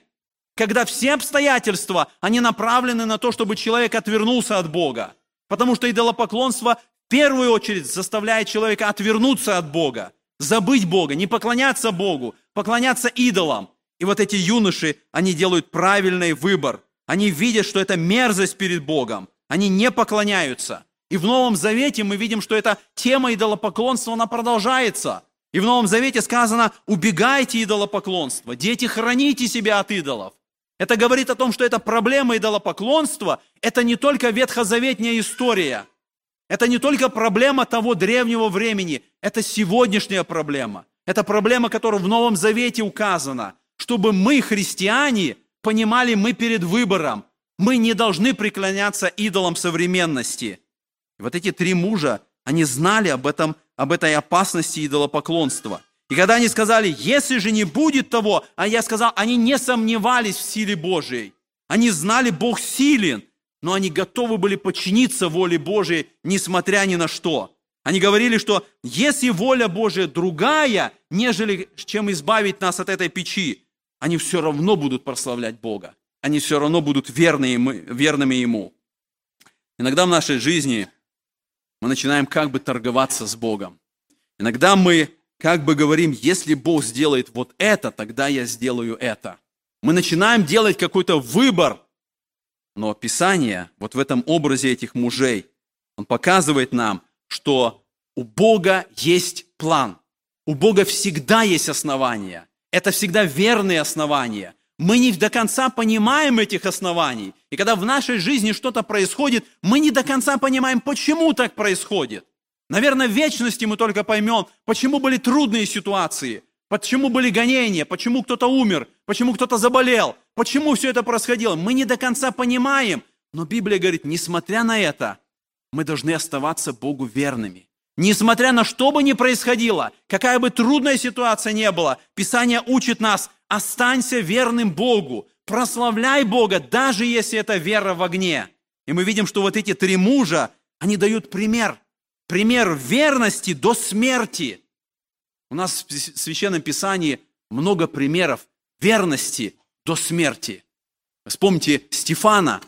Когда все обстоятельства, они направлены на то, чтобы человек отвернулся от Бога. Потому что идолопоклонство первую очередь заставляет человека отвернуться от Бога, забыть Бога, не поклоняться Богу, поклоняться идолам. И вот эти юноши, они делают правильный выбор. Они видят, что это мерзость перед Богом. Они не поклоняются. И в Новом Завете мы видим, что эта тема идолопоклонства, она продолжается. И в Новом Завете сказано, убегайте идолопоклонства, дети, храните себя от идолов. Это говорит о том, что эта проблема идолопоклонства – это не только ветхозаветная история. Это не только проблема того древнего времени. Это сегодняшняя проблема. Это проблема, которая в Новом Завете указана. Чтобы мы, христиане, понимали, мы перед выбором. Мы не должны преклоняться идолам современности. И вот эти три мужа, они знали об, этом, об этой опасности идолопоклонства. И когда они сказали, если же не будет того, а я сказал, они не сомневались в силе Божией. Они знали, Бог силен, но они готовы были подчиниться воле Божией, несмотря ни на что. Они говорили, что если воля Божия другая, нежели чем избавить нас от этой печи, они все равно будут прославлять Бога. Они все равно будут верны верными Ему. Иногда в нашей жизни мы начинаем как бы торговаться с Богом. Иногда мы как бы говорим, если Бог сделает вот это, тогда я сделаю это. Мы начинаем делать какой-то выбор. Но Писание, вот в этом образе этих мужей, он показывает нам, что у Бога есть план. У Бога всегда есть основания. Это всегда верные основания. Мы не до конца понимаем этих оснований. И когда в нашей жизни что-то происходит, мы не до конца понимаем, почему так происходит. Наверное, в вечности мы только поймем, почему были трудные ситуации, почему были гонения, почему кто-то умер, почему кто-то заболел, почему все это происходило. Мы не до конца понимаем, но Библия говорит, несмотря на это, мы должны оставаться Богу верными. Несмотря на что бы ни происходило, какая бы трудная ситуация не была, Писание учит нас, останься верным Богу, прославляй Бога, даже если это вера в огне. И мы видим, что вот эти три мужа, они дают пример, пример верности до смерти. У нас в Священном Писании много примеров верности до смерти. Вспомните Стефана,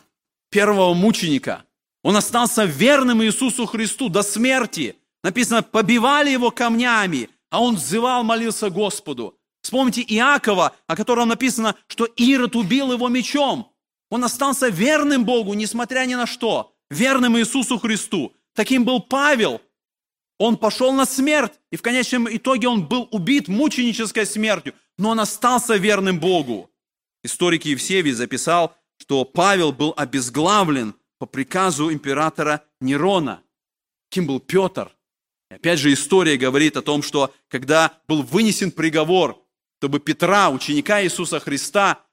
первого мученика. Он остался верным Иисусу Христу до смерти – Написано, побивали его камнями, а он взывал, молился Господу. Вспомните Иакова, о котором написано, что Ирод убил его мечом. Он остался верным Богу, несмотря ни на что, верным Иисусу Христу. Таким был Павел. Он пошел на смерть, и в конечном итоге он был убит мученической смертью, но он остался верным Богу. Историк Евсевий записал, что Павел был обезглавлен по приказу императора Нерона. Кем был Петр? Опять же, история говорит о том, что когда был вынесен приговор, чтобы Петра, ученика Иисуса Христа,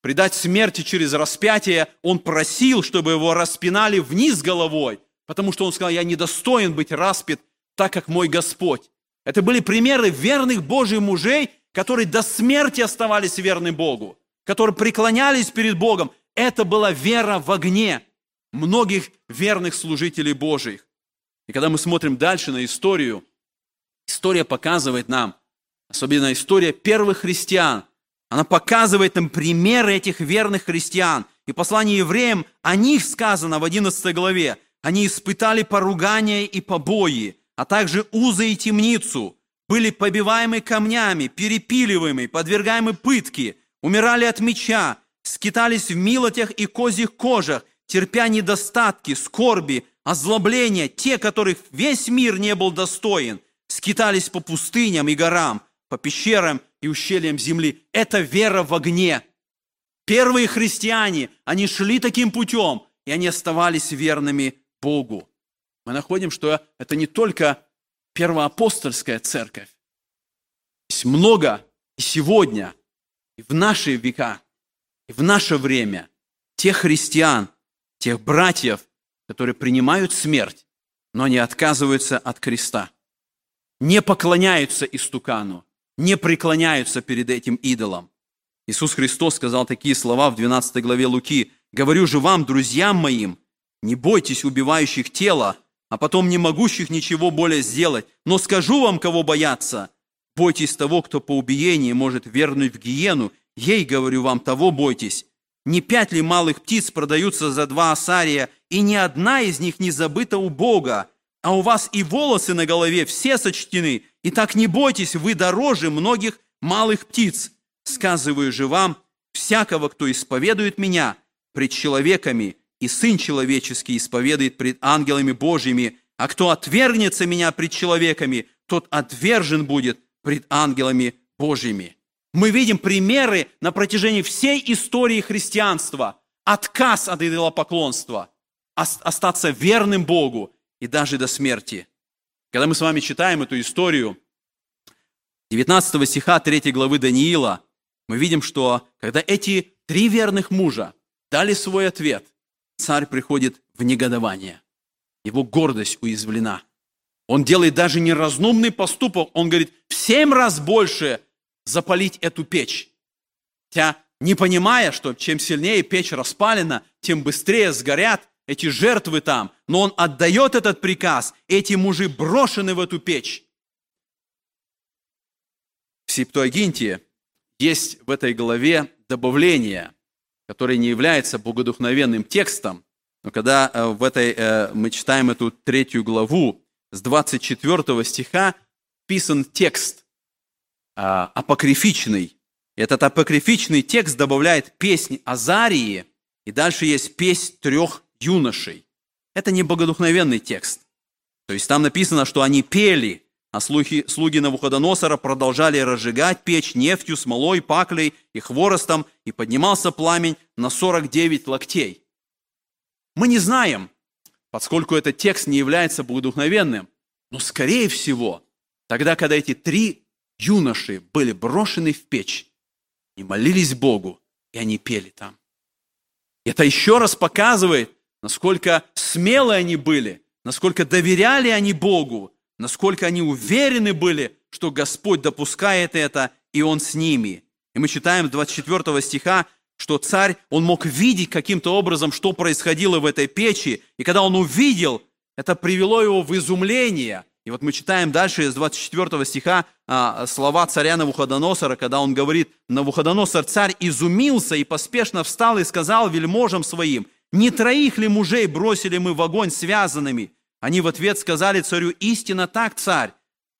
предать смерти через распятие, он просил, чтобы его распинали вниз головой, потому что он сказал, я недостоин быть распят, так как мой Господь. Это были примеры верных Божьих мужей, которые до смерти оставались верны Богу, которые преклонялись перед Богом. Это была вера в огне многих верных служителей Божьих. И когда мы смотрим дальше на историю, история показывает нам, особенно история первых христиан, она показывает нам примеры этих верных христиан. И послание евреям о них сказано в 11 главе. Они испытали поругание и побои, а также узы и темницу, были побиваемы камнями, перепиливаемы, подвергаемы пытке, умирали от меча, скитались в милотях и козьих кожах, терпя недостатки, скорби, озлобления, те, которых весь мир не был достоин, скитались по пустыням и горам, по пещерам и ущельям земли. Это вера в огне. Первые христиане, они шли таким путем, и они оставались верными Богу. Мы находим, что это не только первоапостольская церковь. Есть много и сегодня, и в наши века, и в наше время тех христиан, тех братьев, которые принимают смерть, но не отказываются от креста, не поклоняются истукану, не преклоняются перед этим идолом. Иисус Христос сказал такие слова в 12 главе Луки. «Говорю же вам, друзьям моим, не бойтесь убивающих тело, а потом не могущих ничего более сделать. Но скажу вам, кого бояться. Бойтесь того, кто по убиении может вернуть в гиену. Ей, говорю вам, того бойтесь. Не пять ли малых птиц продаются за два асария, и ни одна из них не забыта у Бога? А у вас и волосы на голове все сочтены. Итак, не бойтесь, вы дороже многих малых птиц. Сказываю же вам, всякого, кто исповедует меня пред человеками, и Сын Человеческий исповедует пред ангелами Божьими, а кто отвергнется меня пред человеками, тот отвержен будет пред ангелами Божьими. Мы видим примеры на протяжении всей истории христианства. Отказ от идолопоклонства, остаться верным Богу и даже до смерти. Когда мы с вами читаем эту историю, 19 стиха 3 главы Даниила, мы видим, что когда эти три верных мужа дали свой ответ, царь приходит в негодование. Его гордость уязвлена. Он делает даже неразумный поступок. Он говорит, в семь раз больше запалить эту печь. Хотя, не понимая, что чем сильнее печь распалена, тем быстрее сгорят эти жертвы там, но он отдает этот приказ, эти мужи брошены в эту печь. В Септуагинте есть в этой главе добавление, которое не является богодухновенным текстом, но когда э, в этой, э, мы читаем эту третью главу, с 24 стиха писан текст а, апокрифичный. Этот апокрифичный текст добавляет песнь Азарии, и дальше есть песнь трех юношей. Это не богодухновенный текст. То есть там написано, что они пели, а слуги, слуги Навуходоносора продолжали разжигать печь нефтью, смолой, паклей и хворостом, и поднимался пламень на 49 локтей. Мы не знаем, поскольку этот текст не является богодухновенным, но, скорее всего, тогда, когда эти три юноши были брошены в печь, и молились Богу, и они пели там. Это еще раз показывает, насколько смелые они были, насколько доверяли они Богу, насколько они уверены были, что Господь допускает это, и Он с ними. И мы читаем 24 стиха, что царь, он мог видеть каким-то образом, что происходило в этой печи, и когда он увидел, это привело его в изумление. И вот мы читаем дальше из 24 стиха а, слова царя Навуходоносора, когда он говорит, Навуходоносор царь изумился и поспешно встал и сказал вельможам своим, не троих ли мужей бросили мы в огонь связанными? Они в ответ сказали царю, истинно так, царь.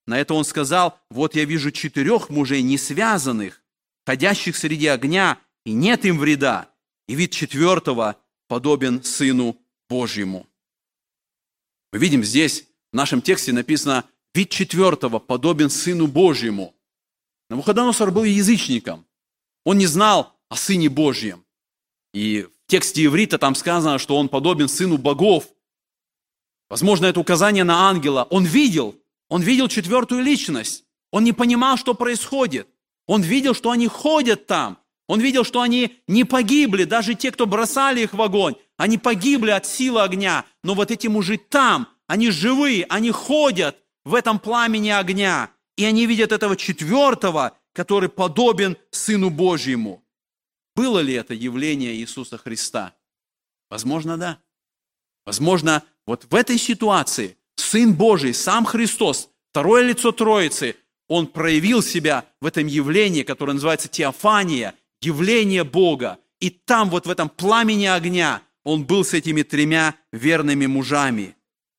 На это он сказал, вот я вижу четырех мужей не связанных, ходящих среди огня, и нет им вреда. И вид четвертого подобен Сыну Божьему. Мы видим здесь, в нашем тексте написано, вид четвертого подобен Сыну Божьему. Навуходоносор был язычником. Он не знал о Сыне Божьем. И тексте иврита там сказано, что он подобен сыну богов. Возможно, это указание на ангела. Он видел, Он видел четвертую личность. Он не понимал, что происходит. Он видел, что они ходят там. Он видел, что они не погибли, даже те, кто бросали их в огонь, они погибли от силы огня. Но вот эти мужи там, они живые, они ходят в этом пламени огня. И они видят этого четвертого, который подобен Сыну Божьему. Было ли это явление Иисуса Христа? Возможно, да. Возможно, вот в этой ситуации Сын Божий, сам Христос, второе лицо Троицы, Он проявил себя в этом явлении, которое называется теофания, явление Бога. И там, вот в этом пламени огня, Он был с этими тремя верными мужами.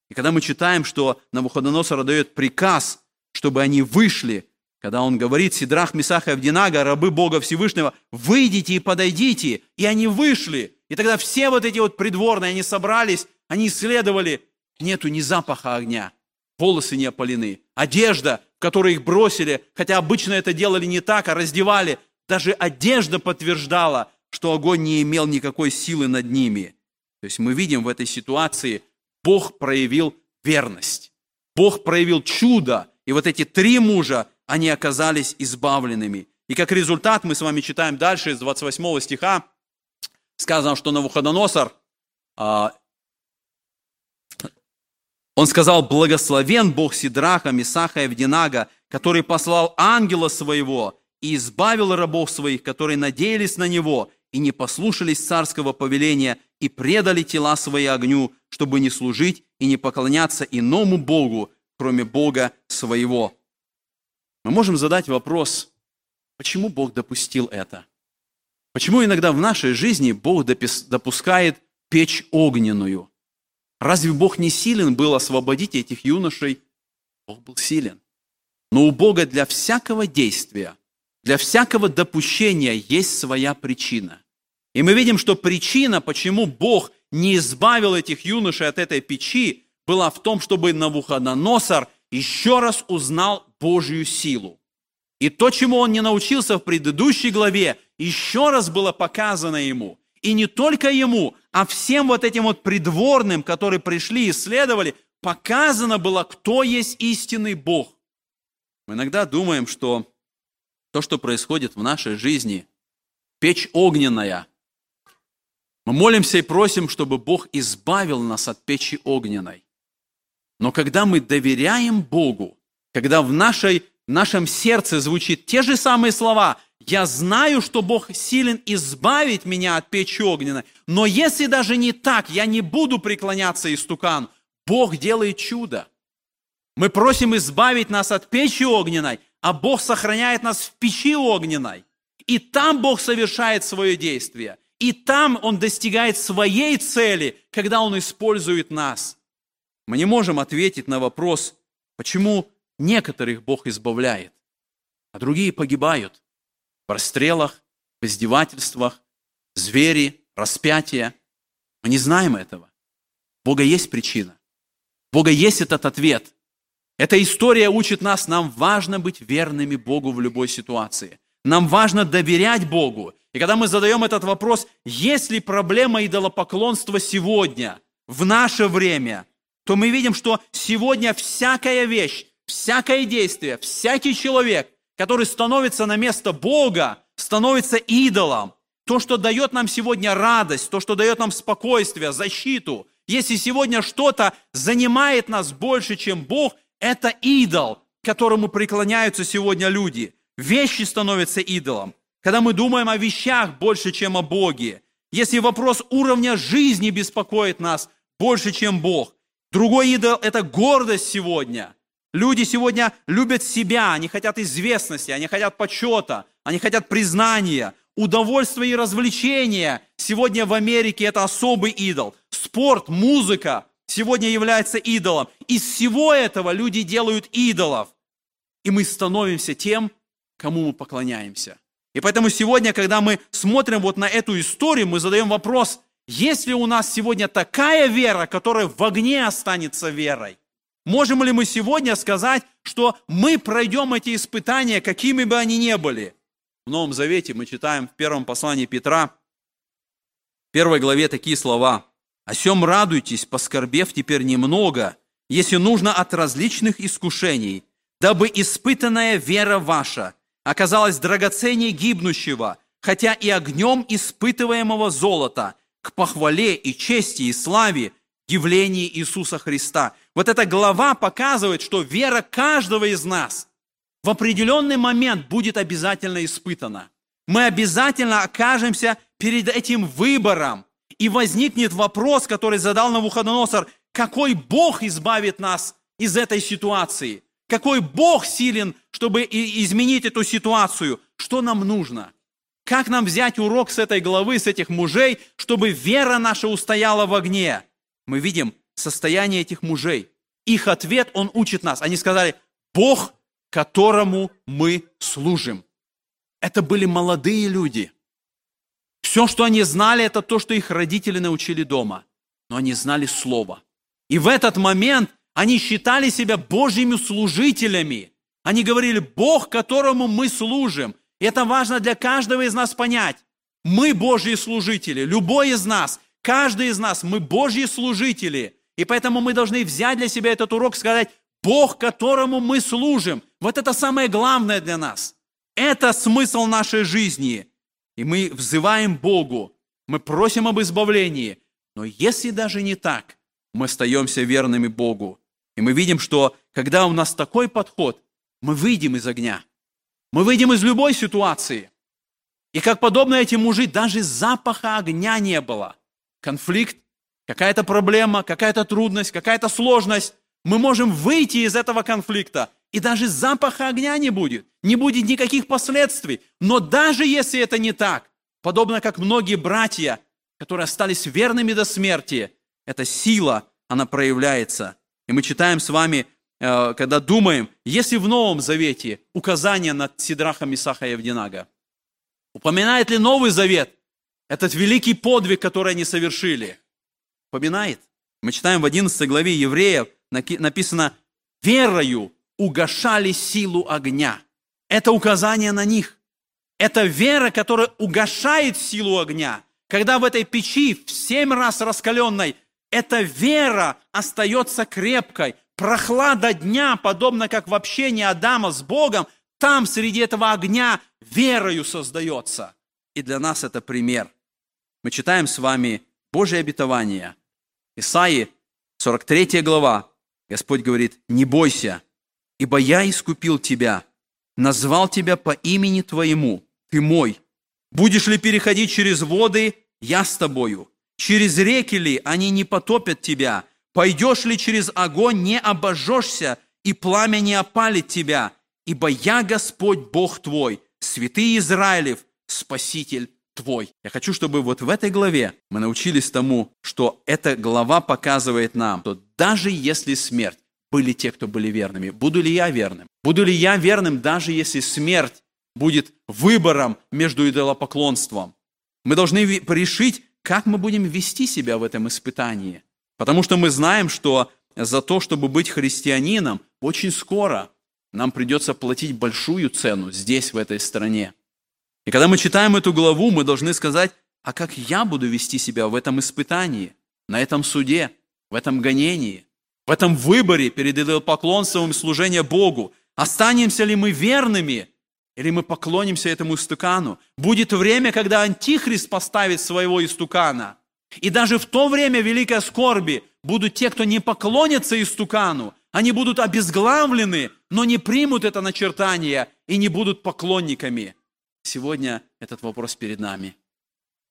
И когда мы читаем, что Навуходоносор дает приказ, чтобы они вышли, когда он говорит, Сидрах, Месах и Авдинага, рабы Бога Всевышнего, выйдите и подойдите. И они вышли. И тогда все вот эти вот придворные, они собрались, они исследовали. Нету ни запаха огня, волосы не опалены, одежда, в которой их бросили, хотя обычно это делали не так, а раздевали. Даже одежда подтверждала, что огонь не имел никакой силы над ними. То есть мы видим в этой ситуации, Бог проявил верность. Бог проявил чудо. И вот эти три мужа, они оказались избавленными. И как результат мы с вами читаем дальше из 28 стиха, сказано, что Навуходоносор, а, он сказал, благословен Бог Сидраха, Месаха и Авдинага, который послал ангела своего и избавил рабов своих, которые надеялись на него и не послушались царского повеления и предали тела свои огню, чтобы не служить и не поклоняться иному Богу, кроме Бога своего. Мы можем задать вопрос, почему Бог допустил это? Почему иногда в нашей жизни Бог допускает печь огненную? Разве Бог не силен был освободить этих юношей? Бог был силен. Но у Бога для всякого действия, для всякого допущения есть своя причина. И мы видим, что причина, почему Бог не избавил этих юношей от этой печи, была в том, чтобы Навуходоносор еще раз узнал Божью силу. И то, чему он не научился в предыдущей главе, еще раз было показано ему. И не только ему, а всем вот этим вот придворным, которые пришли и исследовали, показано было, кто есть истинный Бог. Мы иногда думаем, что то, что происходит в нашей жизни, печь огненная. Мы молимся и просим, чтобы Бог избавил нас от печи огненной. Но когда мы доверяем Богу, когда в, нашей, в нашем сердце звучит те же самые слова, я знаю, что Бог силен избавить меня от печи огненной, но если даже не так, я не буду преклоняться истукану. Бог делает чудо. Мы просим избавить нас от печи огненной, а Бог сохраняет нас в печи огненной. И там Бог совершает свое действие. И там Он достигает своей цели, когда Он использует нас. Мы не можем ответить на вопрос, почему некоторых Бог избавляет, а другие погибают в расстрелах, в издевательствах, звери, распятия. Мы не знаем этого. Бога есть причина. Бога есть этот ответ. Эта история учит нас, нам важно быть верными Богу в любой ситуации. Нам важно доверять Богу. И когда мы задаем этот вопрос, есть ли проблема идолопоклонства сегодня, в наше время, то мы видим, что сегодня всякая вещь, всякое действие, всякий человек, который становится на место Бога, становится идолом. То, что дает нам сегодня радость, то, что дает нам спокойствие, защиту, если сегодня что-то занимает нас больше, чем Бог, это идол, которому преклоняются сегодня люди. Вещи становятся идолом. Когда мы думаем о вещах больше, чем о Боге. Если вопрос уровня жизни беспокоит нас больше, чем Бог. Другой идол – это гордость сегодня. Люди сегодня любят себя, они хотят известности, они хотят почета, они хотят признания, удовольствия и развлечения. Сегодня в Америке это особый идол. Спорт, музыка сегодня является идолом. Из всего этого люди делают идолов. И мы становимся тем, кому мы поклоняемся. И поэтому сегодня, когда мы смотрим вот на эту историю, мы задаем вопрос, есть ли у нас сегодня такая вера, которая в огне останется верой? Можем ли мы сегодня сказать, что мы пройдем эти испытания, какими бы они ни были? В Новом Завете мы читаем в первом послании Петра, в первой главе такие слова. «О сем радуйтесь, поскорбев теперь немного, если нужно от различных искушений, дабы испытанная вера ваша оказалась драгоценнее гибнущего, хотя и огнем испытываемого золота, к похвале и чести и славе явлении Иисуса Христа. Вот эта глава показывает, что вера каждого из нас в определенный момент будет обязательно испытана. Мы обязательно окажемся перед этим выбором, и возникнет вопрос, который задал Навуходоносор, какой Бог избавит нас из этой ситуации? Какой Бог силен, чтобы изменить эту ситуацию? Что нам нужно? Как нам взять урок с этой главы, с этих мужей, чтобы вера наша устояла в огне? Мы видим состояние этих мужей. Их ответ, он учит нас. Они сказали, Бог, которому мы служим. Это были молодые люди. Все, что они знали, это то, что их родители научили дома. Но они знали Слово. И в этот момент они считали себя Божьими служителями. Они говорили, Бог, которому мы служим. И это важно для каждого из нас понять. Мы Божьи служители, любой из нас, каждый из нас, мы Божьи служители. И поэтому мы должны взять для себя этот урок, сказать, Бог, которому мы служим. Вот это самое главное для нас. Это смысл нашей жизни. И мы взываем Богу, мы просим об избавлении. Но если даже не так, мы остаемся верными Богу. И мы видим, что когда у нас такой подход, мы выйдем из огня. Мы выйдем из любой ситуации. И как подобно этим мужи, даже запаха огня не было. Конфликт, какая-то проблема, какая-то трудность, какая-то сложность. Мы можем выйти из этого конфликта, и даже запаха огня не будет, не будет никаких последствий. Но даже если это не так, подобно как многие братья, которые остались верными до смерти, эта сила, она проявляется. И мы читаем с вами, э, когда думаем, если в Новом Завете указание на Сидраха, Мисаха и Евдинага, упоминает ли Новый Завет этот великий подвиг, который они совершили? Упоминает. Мы читаем в 11 главе Евреев, написано, верою угошали силу огня. Это указание на них. Это вера, которая угошает силу огня. Когда в этой печи в семь раз раскаленной эта вера остается крепкой. Прохлада дня, подобно как в общении Адама с Богом, там среди этого огня верою создается. И для нас это пример. Мы читаем с вами Божье обетование. Исаии, 43 глава. Господь говорит, не бойся, ибо я искупил тебя, назвал тебя по имени твоему, ты мой. Будешь ли переходить через воды, я с тобою. Через реки ли они не потопят тебя? Пойдешь ли через огонь, не обожжешься, и пламя не опалит тебя? Ибо я Господь Бог твой, святый Израилев, Спаситель твой. Я хочу, чтобы вот в этой главе мы научились тому, что эта глава показывает нам, что даже если смерть, были те, кто были верными, буду ли я верным? Буду ли я верным, даже если смерть будет выбором между идолопоклонством? Мы должны решить, как мы будем вести себя в этом испытании. Потому что мы знаем, что за то, чтобы быть христианином, очень скоро нам придется платить большую цену здесь, в этой стране. И когда мы читаем эту главу, мы должны сказать, а как я буду вести себя в этом испытании, на этом суде, в этом гонении, в этом выборе перед идолопоклонством и служением Богу? Останемся ли мы верными или мы поклонимся этому истукану? Будет время, когда Антихрист поставит своего истукана. И даже в то время великой скорби будут те, кто не поклонятся истукану. Они будут обезглавлены, но не примут это начертание и не будут поклонниками. Сегодня этот вопрос перед нами.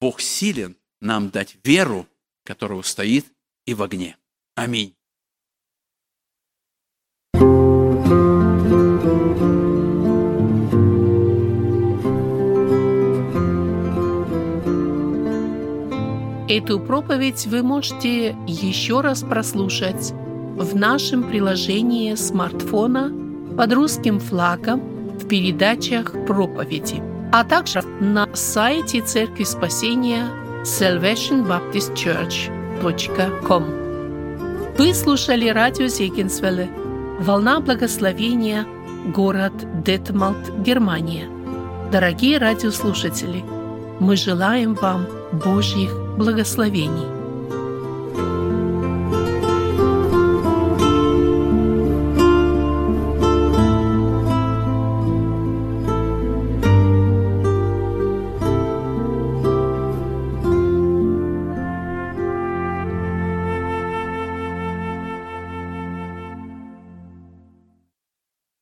Бог силен нам дать веру, которая стоит и в огне. Аминь. Эту проповедь вы можете еще раз прослушать в нашем приложении смартфона под русским флагом в передачах проповеди, а также на сайте Церкви Спасения salvationbaptistchurch.com. Вы слушали радио Зегенсвелле «Волна благословения», город Детмалт, Германия. Дорогие радиослушатели, мы желаем вам Божьих благословений.